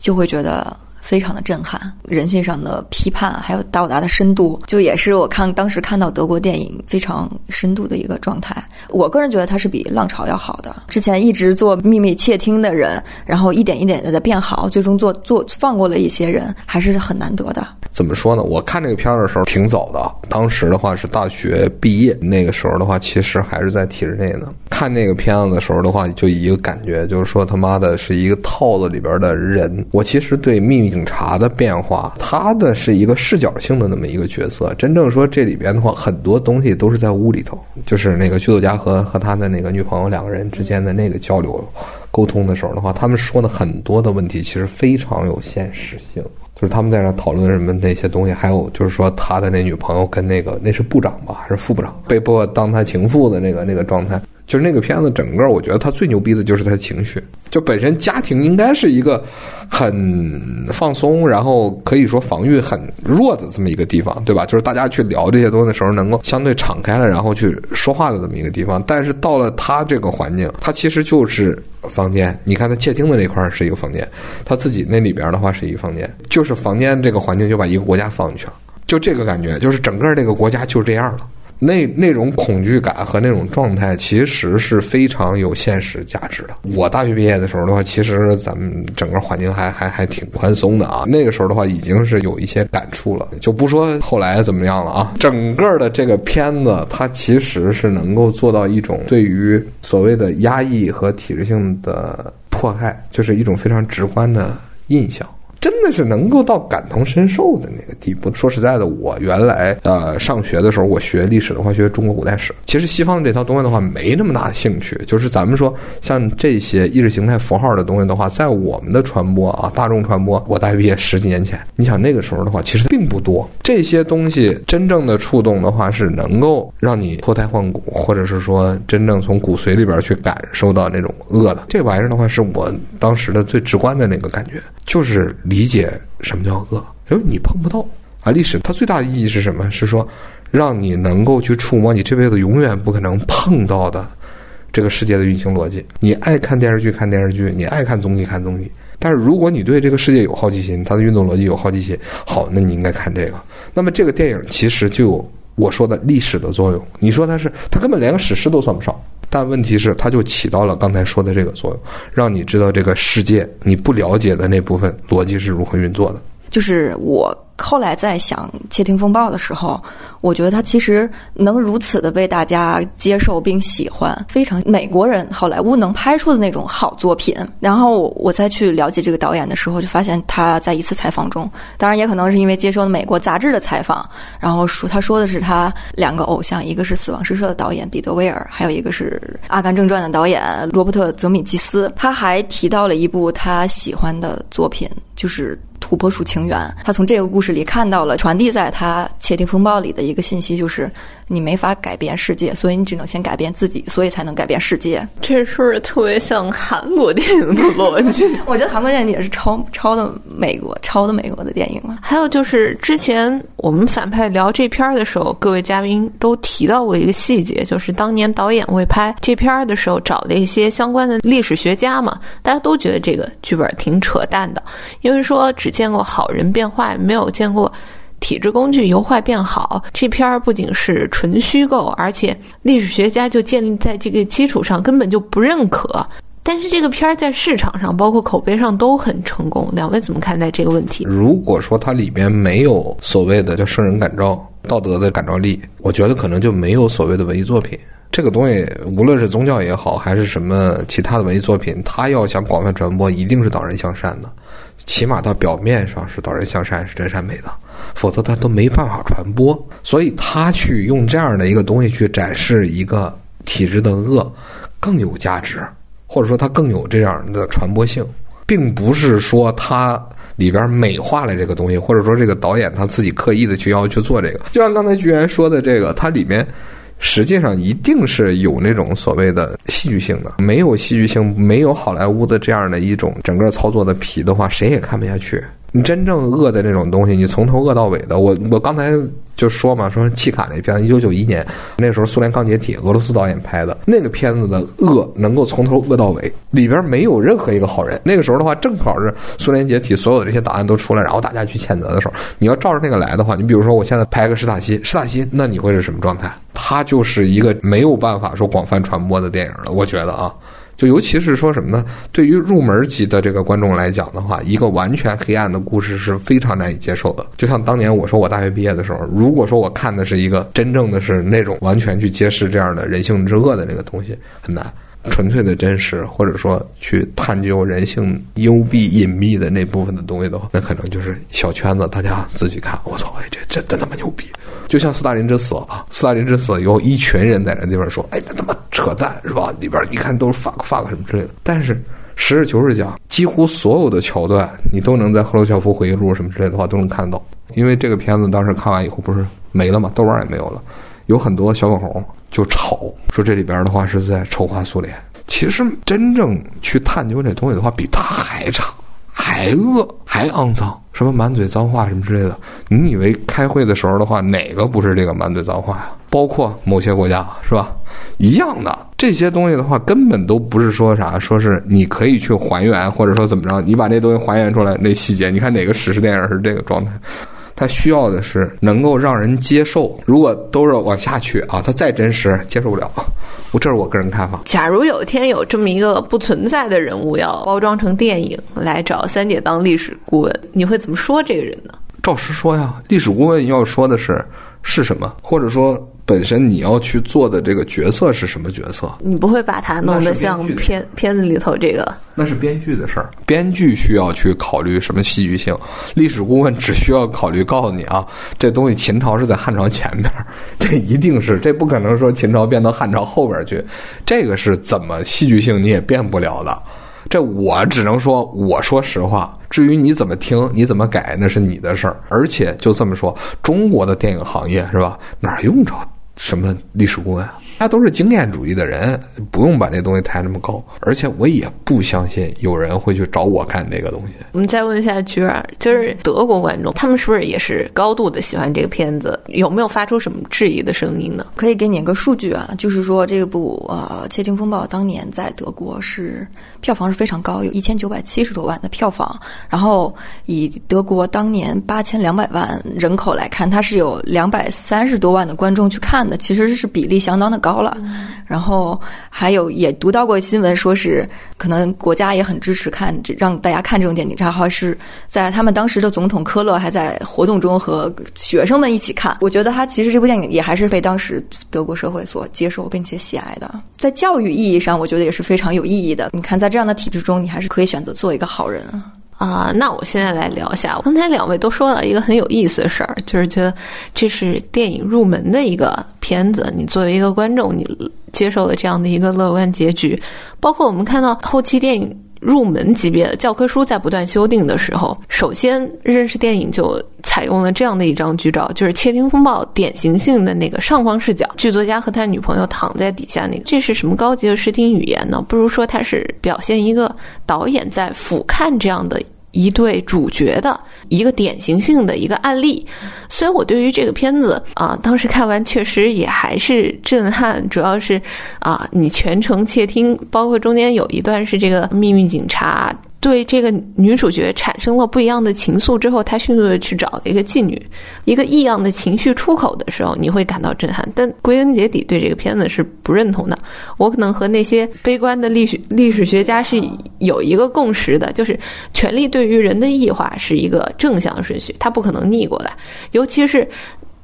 就会觉得。非常的震撼，人性上的批判，还有到达的深度，就也是我看当时看到德国电影非常深度的一个状态。我个人觉得它是比《浪潮》要好的。之前一直做秘密窃听的人，然后一点一点的在变好，最终做做放过了一些人，还是很难得的。怎么说呢？我看这个片儿的时候挺早的，当时的话是大学毕业，那个时候的话其实还是在体制内呢。看那个片子的时候的话，就一个感觉就是说他妈的是一个套子里边的人。我其实对秘密。警察的变化，他的是一个视角性的那么一个角色。真正说这里边的话，很多东西都是在屋里头，就是那个剧作家和和他的那个女朋友两个人之间的那个交流沟通的时候的话，他们说的很多的问题其实非常有现实性。就是他们在那讨论什么那些东西，还有就是说他的那女朋友跟那个那是部长吧还是副部长被迫当他情妇的那个那个状态。就是那个片子，整个我觉得他最牛逼的就是他情绪。就本身家庭应该是一个很放松，然后可以说防御很弱的这么一个地方，对吧？就是大家去聊这些东西的时候，能够相对敞开了，然后去说话的这么一个地方。但是到了他这个环境，他其实就是房间。你看他窃听的那块是一个房间，他自己那里边的话是一个房间，就是房间这个环境就把一个国家放进去了，就这个感觉，就是整个这个国家就这样了。那那种恐惧感和那种状态，其实是非常有现实价值的。我大学毕业的时候的话，其实咱们整个环境还还还挺宽松的啊。那个时候的话，已经是有一些感触了，就不说后来怎么样了啊。整个的这个片子，它其实是能够做到一种对于所谓的压抑和体制性的迫害，就是一种非常直观的印象。真的是能够到感同身受的那个地步。说实在的，我原来呃上学的时候，我学历史的话，学中国古代史。其实西方这套东西的话，没那么大的兴趣。就是咱们说像这些意识形态符号的东西的话，在我们的传播啊，大众传播，我大学毕业十几年前，你想那个时候的话，其实并不多。这些东西真正的触动的话，是能够让你脱胎换骨，或者是说真正从骨髓里边去感受到那种恶的。这玩意儿的话，是我当时的最直观的那个感觉，就是。理解什么叫恶，因为你碰不到啊。历史它最大的意义是什么？是说，让你能够去触摸你这辈子永远不可能碰到的这个世界的运行逻辑。你爱看电视剧看电视剧，你爱看综艺看综艺。但是如果你对这个世界有好奇心，它的运作逻辑有好奇心，好，那你应该看这个。那么这个电影其实就有我说的历史的作用。你说它是，它根本连个史诗都算不上。但问题是，它就起到了刚才说的这个作用，让你知道这个世界你不了解的那部分逻辑是如何运作的。就是我。后来在想《窃听风暴》的时候，我觉得它其实能如此的被大家接受并喜欢，非常美国人好莱坞能拍出的那种好作品。然后我再去了解这个导演的时候，就发现他在一次采访中，当然也可能是因为接受了美国杂志的采访，然后说他说的是他两个偶像，一个是《死亡诗社》的导演彼得威尔，还有一个是《阿甘正传》的导演罗伯特泽米基斯。他还提到了一部他喜欢的作品，就是。《琥珀树情缘》，他从这个故事里看到了传递在他《窃听风暴》里的一个信息，就是你没法改变世界，所以你只能先改变自己，所以才能改变世界。这是不是特别像韩国电影的逻辑？我觉得韩国电影也是抄抄的美国，抄的美国的电影嘛。还有就是之前我们反派聊这片儿的时候，各位嘉宾都提到过一个细节，就是当年导演为拍这片儿的时候，找了一些相关的历史学家嘛，大家都觉得这个剧本挺扯淡的，因为说只见。过好人变坏，没有见过体制工具由坏变好。这片儿不仅是纯虚构，而且历史学家就建立在这个基础上根本就不认可。但是这个片儿在市场上，包括口碑上都很成功。两位怎么看待这个问题？如果说它里边没有所谓的叫圣人感召、道德的感召力，我觉得可能就没有所谓的文艺作品。这个东西，无论是宗教也好，还是什么其他的文艺作品，它要想广泛传播，一定是导人向善的。起码到表面上是导人向善、是真善美的，否则他都没办法传播。所以他去用这样的一个东西去展示一个体制的恶，更有价值，或者说它更有这样的传播性，并不是说它里边美化了这个东西，或者说这个导演他自己刻意的去要去做这个。就像刚才居然说的这个，它里面。实际上一定是有那种所谓的戏剧性的，没有戏剧性，没有好莱坞的这样的一种整个操作的皮的话，谁也看不下去。你真正恶的这种东西，你从头恶到尾的，我我刚才就说嘛，说契卡那片子，一九九一年那时候苏联刚解体，俄罗斯导演拍的那个片子的恶能够从头恶到尾，里边没有任何一个好人。那个时候的话，正好是苏联解体，所有的这些档案都出来，然后大家去谴责的时候，你要照着那个来的话，你比如说我现在拍个史塔西，史塔西，那你会是什么状态？他就是一个没有办法说广泛传播的电影了，我觉得啊。就尤其是说什么呢？对于入门级的这个观众来讲的话，一个完全黑暗的故事是非常难以接受的。就像当年我说我大学毕业的时候，如果说我看的是一个真正的是那种完全去揭示这样的人性之恶的那个东西，很难。纯粹的真实，或者说去探究人性幽闭隐秘的那部分的东西的话，那可能就是小圈子，大家自己看。我操，哎，这这真他妈牛逼！就像斯大林之死啊，斯大林之死有一群人在那地方说，哎，那他妈扯淡是吧？里边一看都是 fuck fuck 什么之类的。但是实事求是讲，几乎所有的桥段，你都能在赫鲁晓夫回忆录什么之类的话都能看到。因为这个片子当时看完以后不是没了嘛，豆瓣也没有了，有很多小粉红。就吵说这里边的话是在丑化苏联，其实真正去探究这东西的话，比他还差，还恶，还肮脏，什么满嘴脏话什么之类的。你以为开会的时候的话，哪个不是这个满嘴脏话呀？包括某些国家是吧？一样的这些东西的话，根本都不是说啥，说是你可以去还原，或者说怎么着，你把这东西还原出来那细节，你看哪个史诗电影是这个状态？他需要的是能够让人接受。如果都是往下去啊，他再真实接受不了。我这是我个人看法。假如有一天有这么一个不存在的人物要包装成电影来找三姐当历史顾问，你会怎么说这个人呢？照实说呀，历史顾问要说的是是什么，或者说。本身你要去做的这个角色是什么角色？你不会把它弄得像片片子里头这个？那是编剧的事儿，编剧需要去考虑什么戏剧性。历史顾问只需要考虑告诉你啊，这东西秦朝是在汉朝前面，这一定是这不可能说秦朝变到汉朝后边去，这个是怎么戏剧性你也变不了的。这我只能说，我说实话。至于你怎么听，你怎么改，那是你的事儿。而且就这么说，中国的电影行业是吧？哪用着什么历史顾问？他都是经验主义的人，不用把这东西抬那么高。而且我也不相信有人会去找我看这个东西。我们再问一下菊儿，就是德国观众，他们是不是也是高度的喜欢这个片子？有没有发出什么质疑的声音呢？可以给你一个数据啊，就是说这部呃《窃听风暴》当年在德国是票房是非常高，有一千九百七十多万的票房。然后以德国当年八千两百万人口来看，它是有两百三十多万的观众去看的，其实是比例相当的高。高了，然后还有也读到过新闻，说是可能国家也很支持看，让大家看这种电影。然后是在他们当时的总统科勒还在活动中和学生们一起看。我觉得他其实这部电影也还是被当时德国社会所接受并且喜爱的。在教育意义上，我觉得也是非常有意义的。你看，在这样的体制中，你还是可以选择做一个好人。啊，啊那我现在来聊一下。刚才两位都说了一个很有意思的事儿，就是觉得这是电影入门的一个片子。你作为一个观众，你接受了这样的一个乐观结局。包括我们看到后期电影入门级别的教科书在不断修订的时候，首先认识电影就采用了这样的一张剧照，就是《窃听风暴》典型性的那个上方视角，剧作家和他女朋友躺在底下那个。这是什么高级的视听语言呢？不如说它是表现一个导演在俯瞰这样的。一对主角的一个典型性的一个案例，所以我对于这个片子啊，当时看完确实也还是震撼。主要是啊，你全程窃听，包括中间有一段是这个秘密警察。对这个女主角产生了不一样的情愫之后，他迅速的去找了一个妓女，一个异样的情绪出口的时候，你会感到震撼。但归根结底，对这个片子是不认同的。我可能和那些悲观的历史历史学家是有一个共识的，就是权力对于人的异化是一个正向顺序，它不可能逆过来。尤其是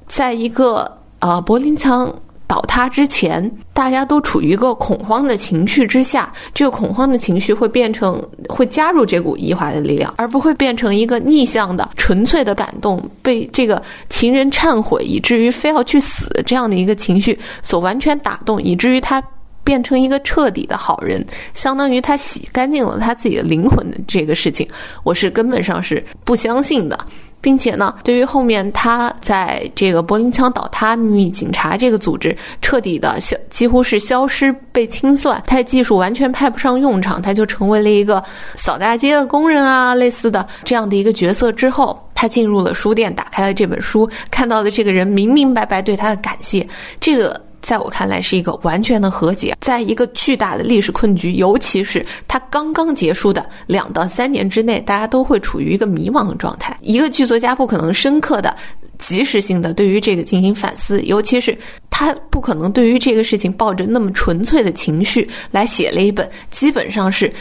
在一个呃柏林墙。倒塌之前，大家都处于一个恐慌的情绪之下，这个恐慌的情绪会变成会加入这股异化的力量，而不会变成一个逆向的纯粹的感动，被这个情人忏悔以至于非要去死这样的一个情绪所完全打动，以至于他。变成一个彻底的好人，相当于他洗干净了他自己的灵魂的这个事情，我是根本上是不相信的。并且呢，对于后面他在这个柏林墙倒塌、秘密警察这个组织彻底的消，几乎是消失、被清算，他的技术完全派不上用场，他就成为了一个扫大街的工人啊，类似的这样的一个角色。之后，他进入了书店，打开了这本书，看到的这个人明明白白对他的感谢，这个。在我看来，是一个完全的和解。在一个巨大的历史困局，尤其是它刚刚结束的两到三年之内，大家都会处于一个迷茫的状态。一个剧作家不可能深刻的、及时性的对于这个进行反思，尤其是他不可能对于这个事情抱着那么纯粹的情绪来写了一本，基本上是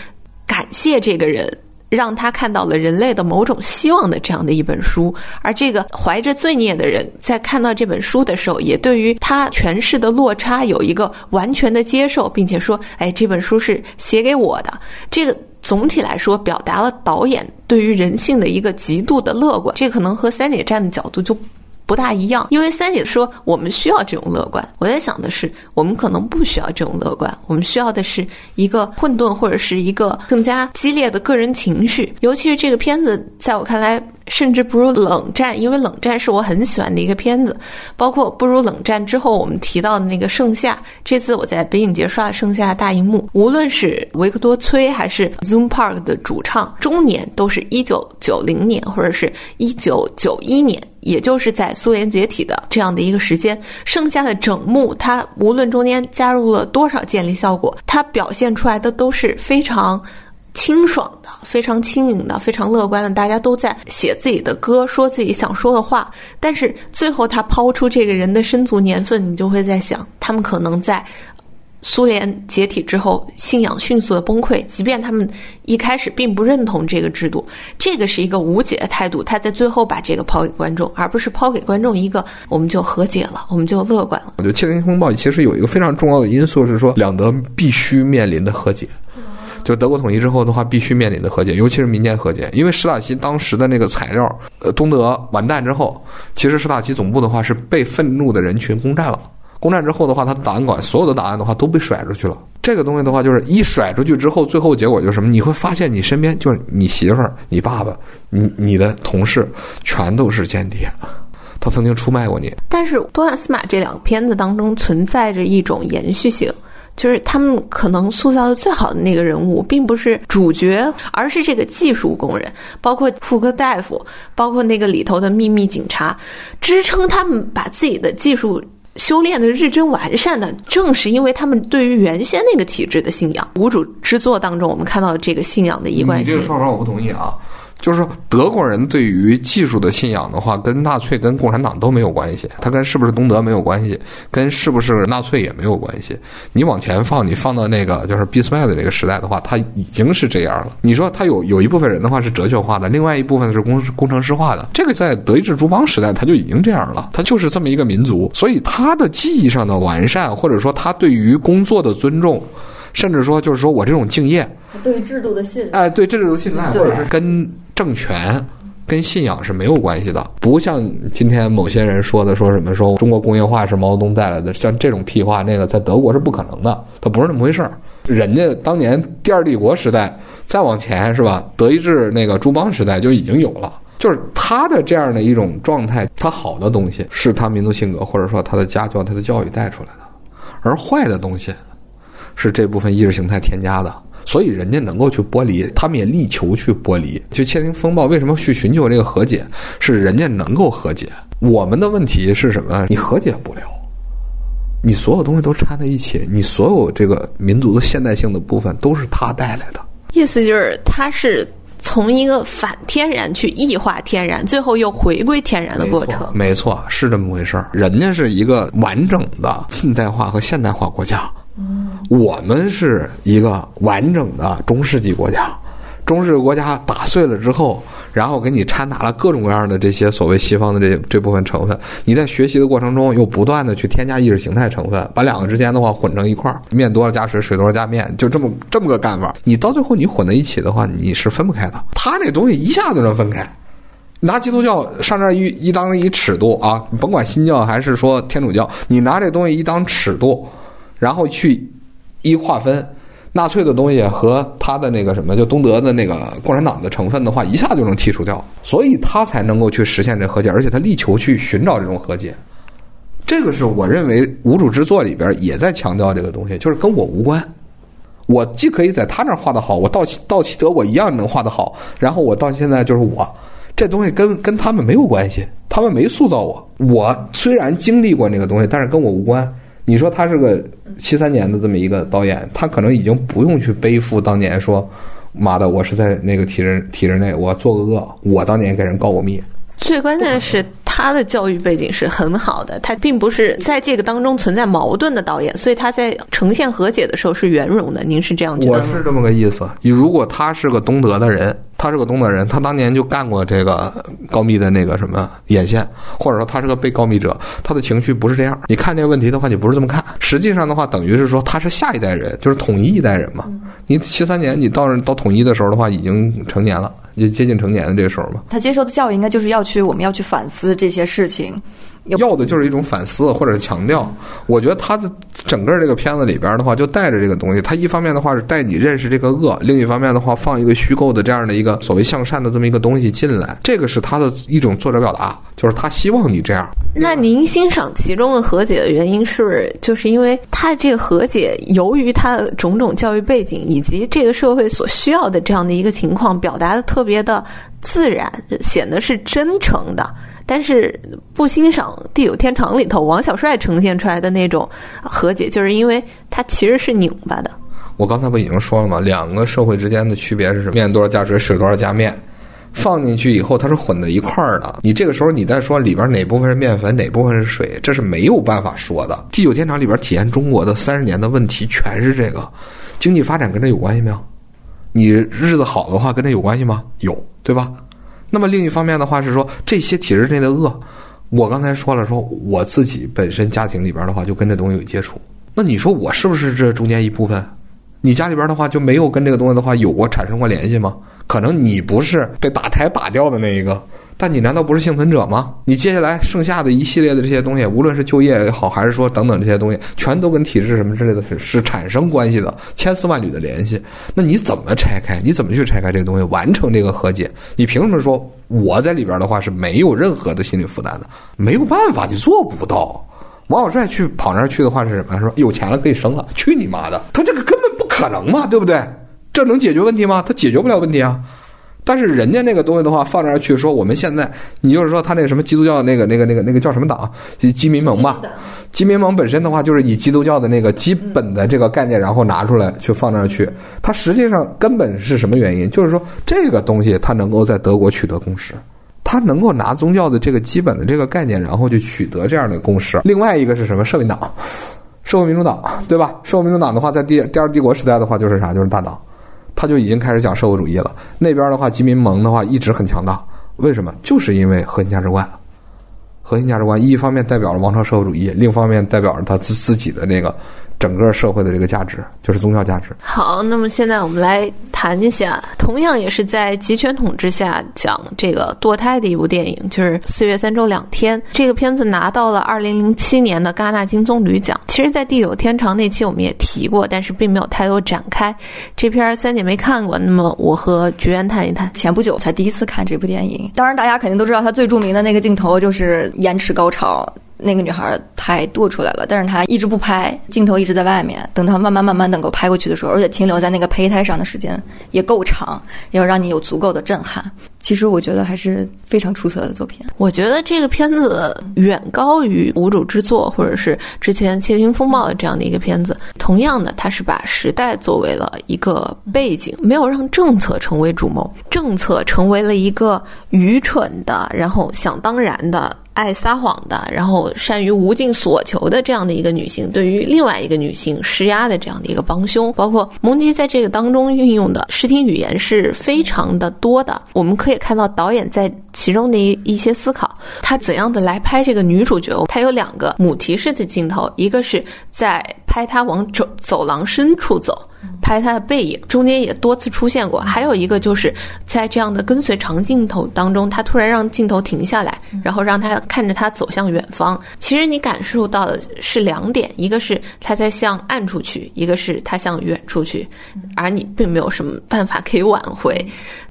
感谢这个人。让他看到了人类的某种希望的这样的一本书，而这个怀着罪孽的人在看到这本书的时候，也对于他诠释的落差有一个完全的接受，并且说：“哎，这本书是写给我的。”这个总体来说表达了导演对于人性的一个极度的乐观。这可能和三点站的角度就。不大一样，因为三姐说我们需要这种乐观。我在想的是，我们可能不需要这种乐观，我们需要的是一个混沌或者是一个更加激烈的个人情绪。尤其是这个片子，在我看来，甚至不如《冷战》，因为《冷战》是我很喜欢的一个片子。包括不如《冷战》之后，我们提到的那个《盛夏》，这次我在北影节刷了《盛夏》大荧幕，无论是维克多·崔还是 Zoom Park 的主唱，中年都是一九九零年或者是一九九一年。也就是在苏联解体的这样的一个时间，剩下的整幕，它无论中间加入了多少建立效果，它表现出来的都是非常清爽的、非常轻盈的、非常乐观的。大家都在写自己的歌，说自己想说的话，但是最后他抛出这个人的身足年份，你就会在想，他们可能在。苏联解体之后，信仰迅速的崩溃。即便他们一开始并不认同这个制度，这个是一个无解的态度。他在最后把这个抛给观众，而不是抛给观众一个我们就和解了，我们就乐观了。我觉得《七零风暴》其实有一个非常重要的因素是说，两德必须面临的和解，就德国统一之后的话，必须面临的和解，尤其是民间和解。因为史塔西当时的那个材料，呃，东德完蛋之后，其实史塔西总部的话是被愤怒的人群攻占了。攻占之后的话，他档案馆所有的档案的话都被甩出去了。这个东西的话，就是一甩出去之后，最后结果就是什么？你会发现你身边就是你媳妇儿、你爸爸、你你的同事，全都是间谍。他曾经出卖过你。但是多亚斯马这两个片子当中存在着一种延续性，就是他们可能塑造的最好的那个人物，并不是主角，而是这个技术工人，包括妇科大夫，包括那个里头的秘密警察，支撑他们把自己的技术。修炼的日臻完善的，正是因为他们对于原先那个体制的信仰。无主之作当中，我们看到这个信仰的一贯性。你这个说法我不同意啊。就是说，德国人对于技术的信仰的话，跟纳粹、跟共产党都没有关系，他跟是不是东德没有关系，跟是不是纳粹也没有关系。你往前放，你放到那个就是俾斯麦的这个时代的话，他已经是这样了。你说他有有一部分人的话是哲学化的，另外一部分是工工程师化的，这个在德意志诸邦时代他就已经这样了，他就是这么一个民族，所以他的技艺上的完善，或者说他对于工作的尊重。甚至说，就是说我这种敬业，对制度的信，哎，对制度的信赖，或者是跟政权、跟信仰是没有关系的。不像今天某些人说的，说什么说中国工业化是毛泽东带来的，像这种屁话，那个在德国是不可能的，它不是那么回事儿。人家当年第二帝国时代再往前是吧？德意志那个诸邦时代就已经有了，就是他的这样的一种状态，他好的东西是他民族性格，或者说他的家教、他的教育带出来的，而坏的东西。是这部分意识形态添加的，所以人家能够去剥离，他们也力求去剥离。就《窃听风暴》为什么去寻求这个和解？是人家能够和解。我们的问题是什么？你和解不了，你所有东西都掺在一起，你所有这个民族的现代性的部分都是他带来的。意思就是，他是从一个反天然去异化天然，最后又回归天然的过程。没错，是这么回事儿。人家是一个完整的近代化和现代化国家。我们是一个完整的中世纪国家，中世纪国家打碎了之后，然后给你掺杂了各种各样的这些所谓西方的这这部分成分。你在学习的过程中又不断的去添加意识形态成分，把两个之间的话混成一块儿，面多了加水，水多了加面，就这么这么个干法。你到最后你混在一起的话，你是分不开的。他那东西一下就能分开。拿基督教上这儿一一当一尺度啊，甭管新教还是说天主教，你拿这东西一当尺度。然后去一划分，纳粹的东西和他的那个什么，就东德的那个共产党的成分的话，一下就能剔除掉，所以他才能够去实现这和解，而且他力求去寻找这种和解。这个是我认为无主之作里边也在强调这个东西，就是跟我无关。我既可以在他那儿画的好，我到到齐德我一样能画的好，然后我到现在就是我，这东西跟跟他们没有关系，他们没塑造我。我虽然经历过那个东西，但是跟我无关。你说他是个七三年的这么一个导演，他可能已经不用去背负当年说，妈的，我是在那个体制体制内，我做个恶，我当年给人告过密。最关键的是，他的教育背景是很好的，他并不是在这个当中存在矛盾的导演，所以他在呈现和解的时候是圆融的。您是这样觉得吗？我是这么个意思。你如果他是个东德的人，他是个东德人，他当年就干过这个高密的那个什么眼线，或者说他是个被告密者，他的情绪不是这样。你看这个问题的话，你不是这么看。实际上的话，等于是说他是下一代人，就是统一一代人嘛。你七三年你到到统一的时候的话，已经成年了，就接近成年的这个时候嘛。他接受的教育应该就是要去，我们要去反思这些事情。要的就是一种反思或者是强调。我觉得他的整个这个片子里边的话，就带着这个东西。他一方面的话是带你认识这个恶，另一方面的话放一个虚构的这样的一个所谓向善的这么一个东西进来。这个是他的一种作者表达，就是他希望你这样。那您欣赏其中的和解的原因是，就是因为他这个和解，由于他的种种教育背景以及这个社会所需要的这样的一个情况，表达的特别的自然，显得是真诚的。但是不欣赏《地久天长》里头王小帅呈现出来的那种和解，就是因为它其实是拧巴的。我刚才不已经说了吗？两个社会之间的区别是什么？面多少加水，水多少加面。放进去以后，它是混在一块儿的。你这个时候你再说里边哪部分是面粉，哪部分是水，这是没有办法说的。《地久天长》里边体现中国的三十年的问题，全是这个经济发展跟这有关系没有？你日子好的话，跟这有关系吗？有，对吧？那么另一方面的话是说，这些体制内的恶，我刚才说了，说我自己本身家庭里边的话就跟这东西有接触。那你说我是不是这中间一部分？你家里边的话就没有跟这个东西的话有过产生过联系吗？可能你不是被打胎打掉的那一个，但你难道不是幸存者吗？你接下来剩下的一系列的这些东西，无论是就业也好，还是说等等这些东西，全都跟体制什么之类的是是产生关系的，千丝万缕的联系。那你怎么拆开？你怎么去拆开这个东西，完成这个和解？你凭什么说我在里边的话是没有任何的心理负担的？没有办法，你做不到。王小帅去跑那儿去的话是什么？说有钱了可以生了，去你妈的！他这个根本不可能嘛，对不对？这能解决问题吗？他解决不了问题啊。但是人家那个东西的话放那儿去说，我们现在你就是说他那个什么基督教那个那个那个那个叫什么党？基民盟吧。基民盟本身的话就是以基督教的那个基本的这个概念，然后拿出来去放那儿去。它实际上根本是什么原因？就是说这个东西它能够在德国取得共识。他能够拿宗教的这个基本的这个概念，然后去取得这样的共识。另外一个是什么？社民党、社会民主党，对吧？社会民主党的话，在第第二帝国时代的话，就是啥？就是大党，他就已经开始讲社会主义了。那边的话，吉民盟的话一直很强大。为什么？就是因为核心价值观。核心价值观一方面代表了王朝社会主义，另一方面代表着他自自己的那个。整个社会的这个价值就是宗教价值。好，那么现在我们来谈一下，同样也是在集权统治下讲这个堕胎的一部电影，就是《四月三周两天》。这个片子拿到了二零零七年的戛纳金棕榈奖。其实，在《地久天长》那期我们也提过，但是并没有太多展开。这片三姐没看过，那么我和菊园谈一谈。前不久才第一次看这部电影，当然大家肯定都知道，它最著名的那个镜头就是延迟高潮。那个女孩太剁出来了，但是她一直不拍，镜头一直在外面。等她慢慢慢慢能够拍过去的时候，而且停留在那个胚胎上的时间也够长，要让你有足够的震撼。其实我觉得还是非常出色的作品。我觉得这个片子远高于《无主之作》或者是之前《窃听风暴》这样的一个片子。同样的，它是把时代作为了一个背景，没有让政策成为主谋，政策成为了一个愚蠢的，然后想当然的。爱撒谎的，然后善于无尽索求的这样的一个女性，对于另外一个女性施压的这样的一个帮凶，包括蒙迪在这个当中运用的视听语言是非常的多的。我们可以看到导演在其中的一一些思考，他怎样的来拍这个女主角？他有两个母题式的镜头，一个是在拍她往走走廊深处走。拍她的背影，中间也多次出现过。还有一个就是在这样的跟随长镜头当中，他突然让镜头停下来，然后让他看着他走向远方。其实你感受到的是两点，一个是他在向暗处去，一个是他向远处去，而你并没有什么办法可以挽回。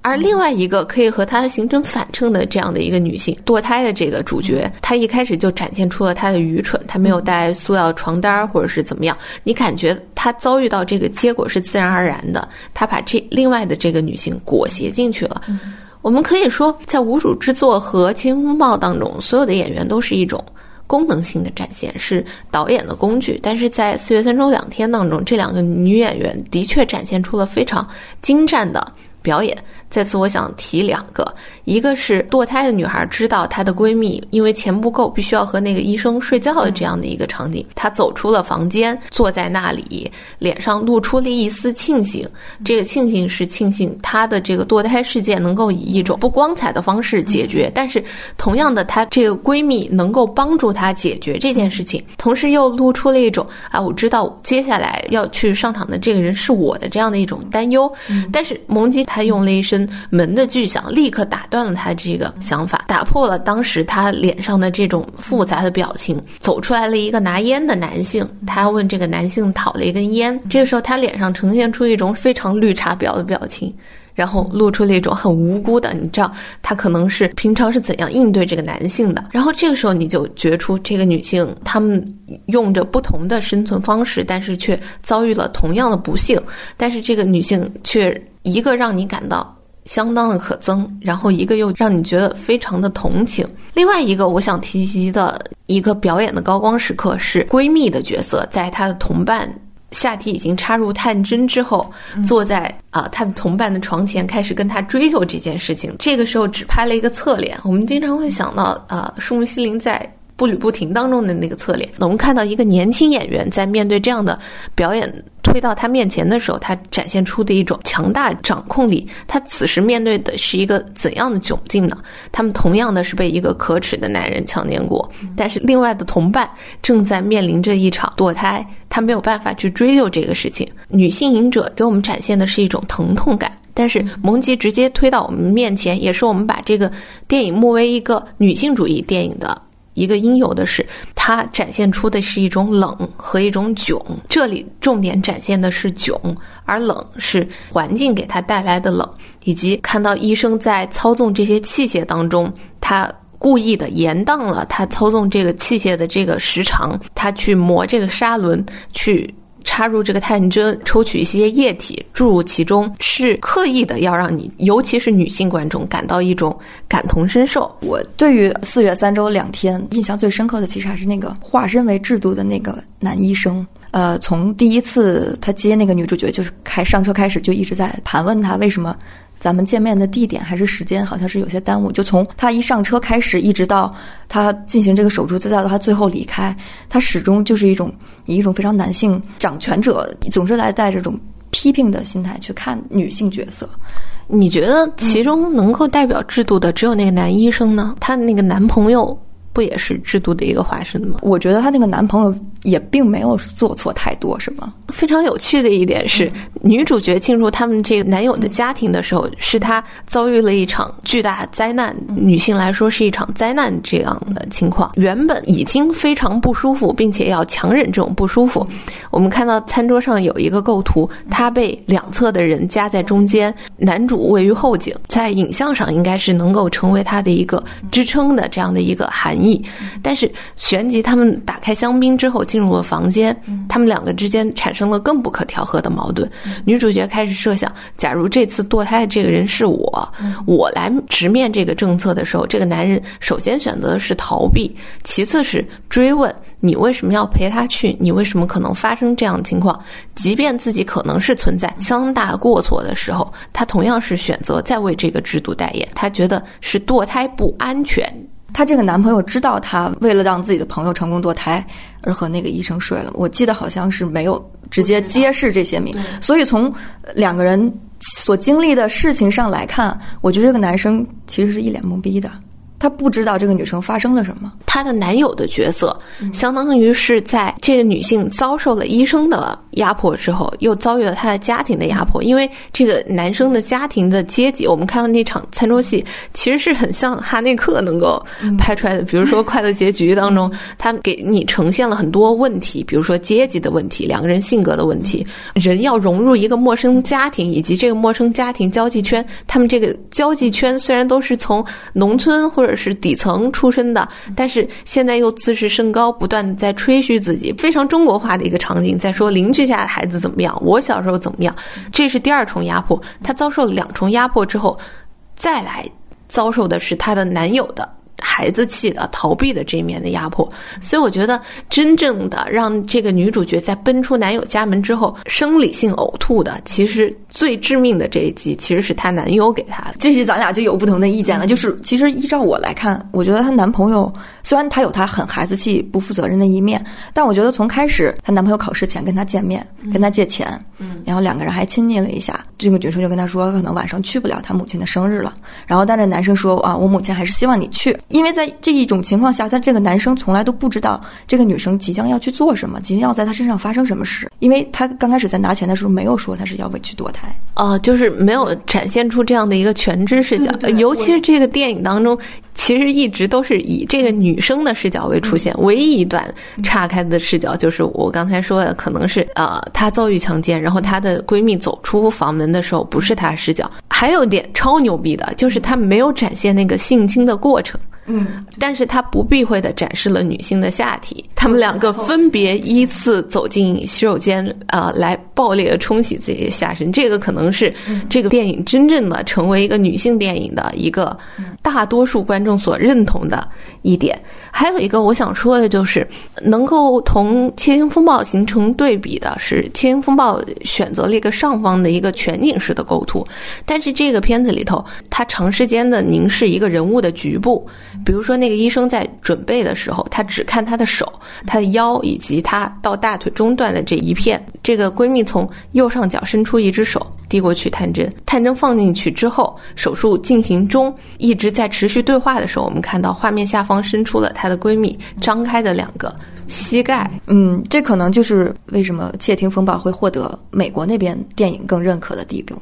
而另外一个可以和她形成反衬的这样的一个女性堕胎的这个主角，她一开始就展现出了她的愚蠢，她没有带塑料床单或者是怎么样，你感觉她遭遇到这个结果是自然而然的，她把这另外的这个女性裹挟进去了。我们可以说，在无主之作和《青春风暴》当中，所有的演员都是一种功能性的展现，是导演的工具。但是在《四月三周两天》当中，这两个女演员的确展现出了非常精湛的表演。在此，我想提两个，一个是堕胎的女孩知道她的闺蜜因为钱不够，必须要和那个医生睡觉的这样的一个场景。她走出了房间，坐在那里，脸上露出了一丝庆幸。这个庆幸是庆幸她的这个堕胎事件能够以一种不光彩的方式解决，但是同样的，她这个闺蜜能够帮助她解决这件事情，同时又露出了一种啊，我知道接下来要去上场的这个人是我的这样的一种担忧。但是蒙吉他他用了一声。门的巨响立刻打断了他这个想法，打破了当时他脸上的这种复杂的表情。走出来了一个拿烟的男性，他问这个男性讨了一根烟。这个时候，他脸上呈现出一种非常绿茶婊的表情，然后露出了一种很无辜的，你知道他可能是平常是怎样应对这个男性的。然后这个时候，你就觉出这个女性，她们用着不同的生存方式，但是却遭遇了同样的不幸。但是这个女性却一个让你感到。相当的可憎，然后一个又让你觉得非常的同情。另外一个我想提及的一个表演的高光时刻是闺蜜的角色，在她的同伴下体已经插入探针之后，坐在啊她的同伴的床前，开始跟她追求这件事情。这个时候只拍了一个侧脸，我们经常会想到啊，树木希林在。步履不停当中的那个侧脸，我们看到一个年轻演员在面对这样的表演推到他面前的时候，他展现出的一种强大掌控力。他此时面对的是一个怎样的窘境呢？他们同样的是被一个可耻的男人强奸过，但是另外的同伴正在面临着一场堕胎，他没有办法去追究这个事情。女性影者给我们展现的是一种疼痛感，但是蒙吉直接推到我们面前，也是我们把这个电影目为一个女性主义电影的。一个应有的是，它展现出的是一种冷和一种窘。这里重点展现的是窘，而冷是环境给他带来的冷，以及看到医生在操纵这些器械当中，他故意的延宕了他操纵这个器械的这个时长，他去磨这个砂轮去。插入这个探针，抽取一些液体注入其中，是刻意的要让你，尤其是女性观众感到一种感同身受。我对于四月三周两天印象最深刻的，其实还是那个化身为制度的那个男医生。呃，从第一次他接那个女主角，就是开上车开始，就一直在盘问他为什么。咱们见面的地点还是时间，好像是有些耽误。就从他一上车开始，一直到他进行这个手术，再到他最后离开，他始终就是一种以一种非常男性掌权者，总是来带这种批评的心态去看女性角色。你觉得其中能够代表制度的只有那个男医生呢？他的那个男朋友。不也是制度的一个化身吗？我觉得她那个男朋友也并没有做错太多什么。非常有趣的一点是，女主角进入他们这个男友的家庭的时候，是她遭遇了一场巨大灾难。女性来说是一场灾难这样的情况，原本已经非常不舒服，并且要强忍这种不舒服。我们看到餐桌上有一个构图，她被两侧的人夹在中间，男主位于后景，在影像上应该是能够成为他的一个支撑的这样的一个含义。但是旋即他们打开香槟之后进入了房间，他们两个之间产生了更不可调和的矛盾。女主角开始设想，假如这次堕胎的这个人是我，我来直面这个政策的时候，这个男人首先选择的是逃避，其次是追问你为什么要陪他去，你为什么可能发生这样的情况？即便自己可能是存在相当大的过错的时候，他同样是选择在为这个制度代言。他觉得是堕胎不安全。她这个男朋友知道她为了让自己的朋友成功堕胎而和那个医生睡了，我记得好像是没有直接揭示这些名，所以从两个人所经历的事情上来看，我觉得这个男生其实是一脸懵逼的。他不知道这个女生发生了什么。她的男友的角色，相当于是在这个女性遭受了医生的压迫之后，又遭遇了他的家庭的压迫。因为这个男生的家庭的阶级，我们看到那场餐桌戏，其实是很像哈内克能够拍出来的。比如说《快乐结局》当中，他给你呈现了很多问题，比如说阶级的问题、两个人性格的问题，人要融入一个陌生家庭，以及这个陌生家庭交际圈。他们这个交际圈虽然都是从农村或者是底层出身的，但是现在又自视甚高，不断的在吹嘘自己，非常中国化的一个场景，在说邻居下的孩子怎么样，我小时候怎么样，这是第二重压迫。她遭受两重压迫之后，再来遭受的是她的男友的。孩子气的、逃避的这一面的压迫，所以我觉得真正的让这个女主角在奔出男友家门之后生理性呕吐的，其实最致命的这一击，其实是她男友给她的。这是咱俩就有不同的意见了。就是其实依照我来看，我觉得她男朋友虽然他有他很孩子气、不负责任的一面，但我觉得从开始她男朋友考试前跟她见面，跟她借钱，嗯，然后两个人还亲昵了一下。这个女生就跟他说，可能晚上去不了她母亲的生日了。然后但这男生说啊，我母亲还是希望你去。因为在这一种情况下，他这个男生从来都不知道这个女生即将要去做什么，即将要在他身上发生什么事。因为他刚开始在拿钱的时候没有说他是要委屈堕胎，哦，就是没有展现出这样的一个全知视角。尤其是这个电影当中，其实一直都是以这个女生的视角为出现。唯一一段岔开的视角，就是我刚才说的，可能是呃，她遭遇强奸，然后她的闺蜜走出房门的时候，不是她视角。还有一点超牛逼的，就是她没有展现那个性侵的过程。嗯，但是他不避讳的展示了女性的下体，他们两个分别依次走进洗手间，啊，来暴烈的冲洗自己的下身。这个可能是这个电影真正的成为一个女性电影的一个大多数观众所认同的一点。还有一个我想说的就是，能够同《窃听风暴》形成对比的是，《窃听风暴》选择了一个上方的一个全景式的构图，但是这个片子里头，它长时间的凝视一个人物的局部。比如说，那个医生在准备的时候，他只看他的手、他的腰以及他到大腿中段的这一片。这个闺蜜从右上角伸出一只手，递过去探针。探针放进去之后，手术进行中，一直在持续对话的时候，我们看到画面下方伸出了她的闺蜜张开的两个膝盖。嗯，这可能就是为什么《窃听风暴》会获得美国那边电影更认可的地步。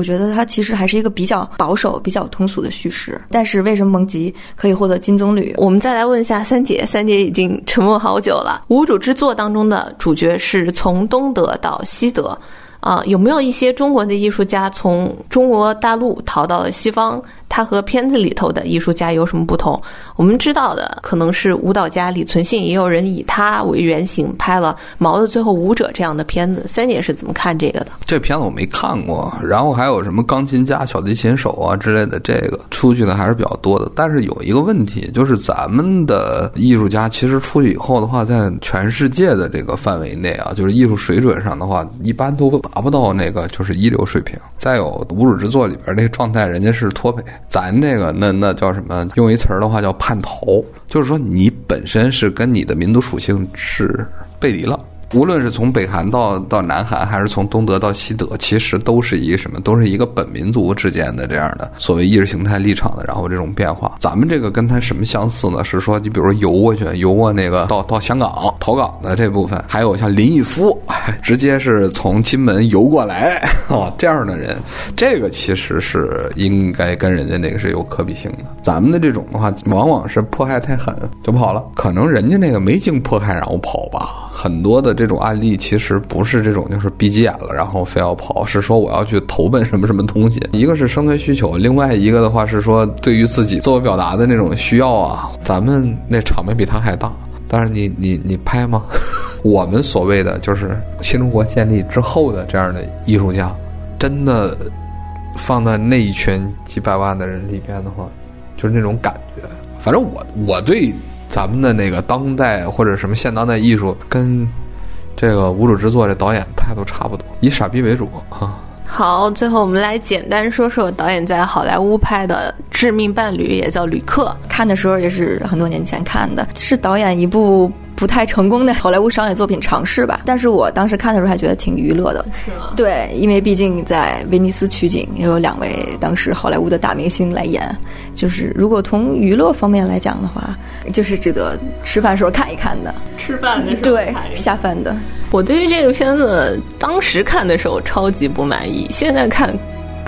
我觉得它其实还是一个比较保守、比较通俗的叙事，但是为什么蒙吉可以获得金棕榈？我们再来问一下三姐，三姐已经沉默好久了。无主之作当中的主角是从东德到西德，啊，有没有一些中国的艺术家从中国大陆逃到了西方？他和片子里头的艺术家有什么不同？我们知道的可能是舞蹈家李存信，也有人以他为原型拍了《毛的最后舞者》这样的片子。三姐是怎么看这个的？这片子我没看过，然后还有什么钢琴家、小提琴手啊之类的，这个出去的还是比较多的。但是有一个问题，就是咱们的艺术家其实出去以后的话，在全世界的这个范围内啊，就是艺术水准上的话，一般都达不到那个就是一流水平。再有无主之作里边那个状态，人家是脱北。咱这个那那叫什么？用一词儿的话叫叛逃，就是说你本身是跟你的民族属性是背离了。无论是从北韩到到南韩，还是从东德到西德，其实都是一个什么？都是一个本民族之间的这样的所谓意识形态立场的，然后这种变化。咱们这个跟他什么相似呢？是说你比如游过去，游过那个到到香港投港的这部分，还有像林毅夫，直接是从金门游过来啊这样的人，这个其实是应该跟人家那个是有可比性的。咱们的这种的话，往往是迫害太狠就跑了，可能人家那个没经迫害然后跑吧。很多的这种案例其实不是这种，就是闭急眼了，然后非要跑，是说我要去投奔什么什么东西。一个是生存需求，另外一个的话是说对于自己自我表达的那种需要啊。咱们那场面比他还大，但是你你你拍吗？我们所谓的就是新中国建立之后的这样的艺术家，真的放在那一群几百万的人里边的话，就是那种感觉。反正我我对。咱们的那个当代或者什么现当代艺术，跟这个无主之作这导演态度差不多，以傻逼为主啊。好，最后我们来简单说说导演在好莱坞拍的《致命伴侣》，也叫《旅客》。看的时候也是很多年前看的，是导演一部。不太成功的 好莱坞商业作品尝试吧。但是我当时看的时候还觉得挺娱乐的，是吗？对，因为毕竟在威尼斯取景，也有两位当时好莱坞的大明星来演，就是如果从娱乐方面来讲的话，就是值得吃饭时候看一看的。吃饭的时候对下饭的。我对于这个片子当时看的时候超级不满意，现在看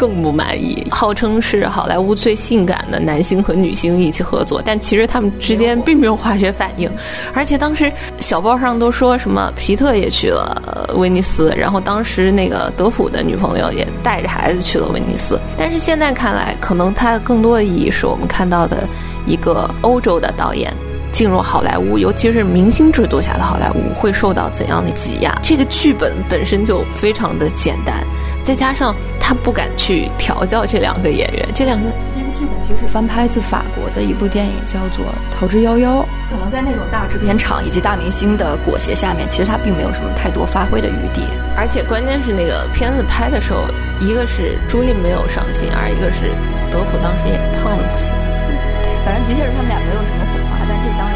更不满意。号称是好莱坞最性感的男星和女星一起合作，但其实他们之间并没有化学反应。而且当时小报上都说什么皮特也去了威尼斯，然后当时那个德普的女朋友也带着孩子去了威尼斯。但是现在看来，可能它更多的意义是我们看到的一个欧洲的导演。进入好莱坞，尤其是明星制度下的好莱坞，会受到怎样的挤压？这个剧本本身就非常的简单，再加上他不敢去调教这两个演员，这两个这个剧本其实是翻拍自法国的一部电影，叫做《逃之夭夭》。可能在那种大制片厂以及大明星的裹挟下面，其实他并没有什么太多发挥的余地。而且关键是那个片子拍的时候，一个是朱莉没有上心，而一个是德普当时也胖的不行。反正的确是他们俩没有什么火花，但这当然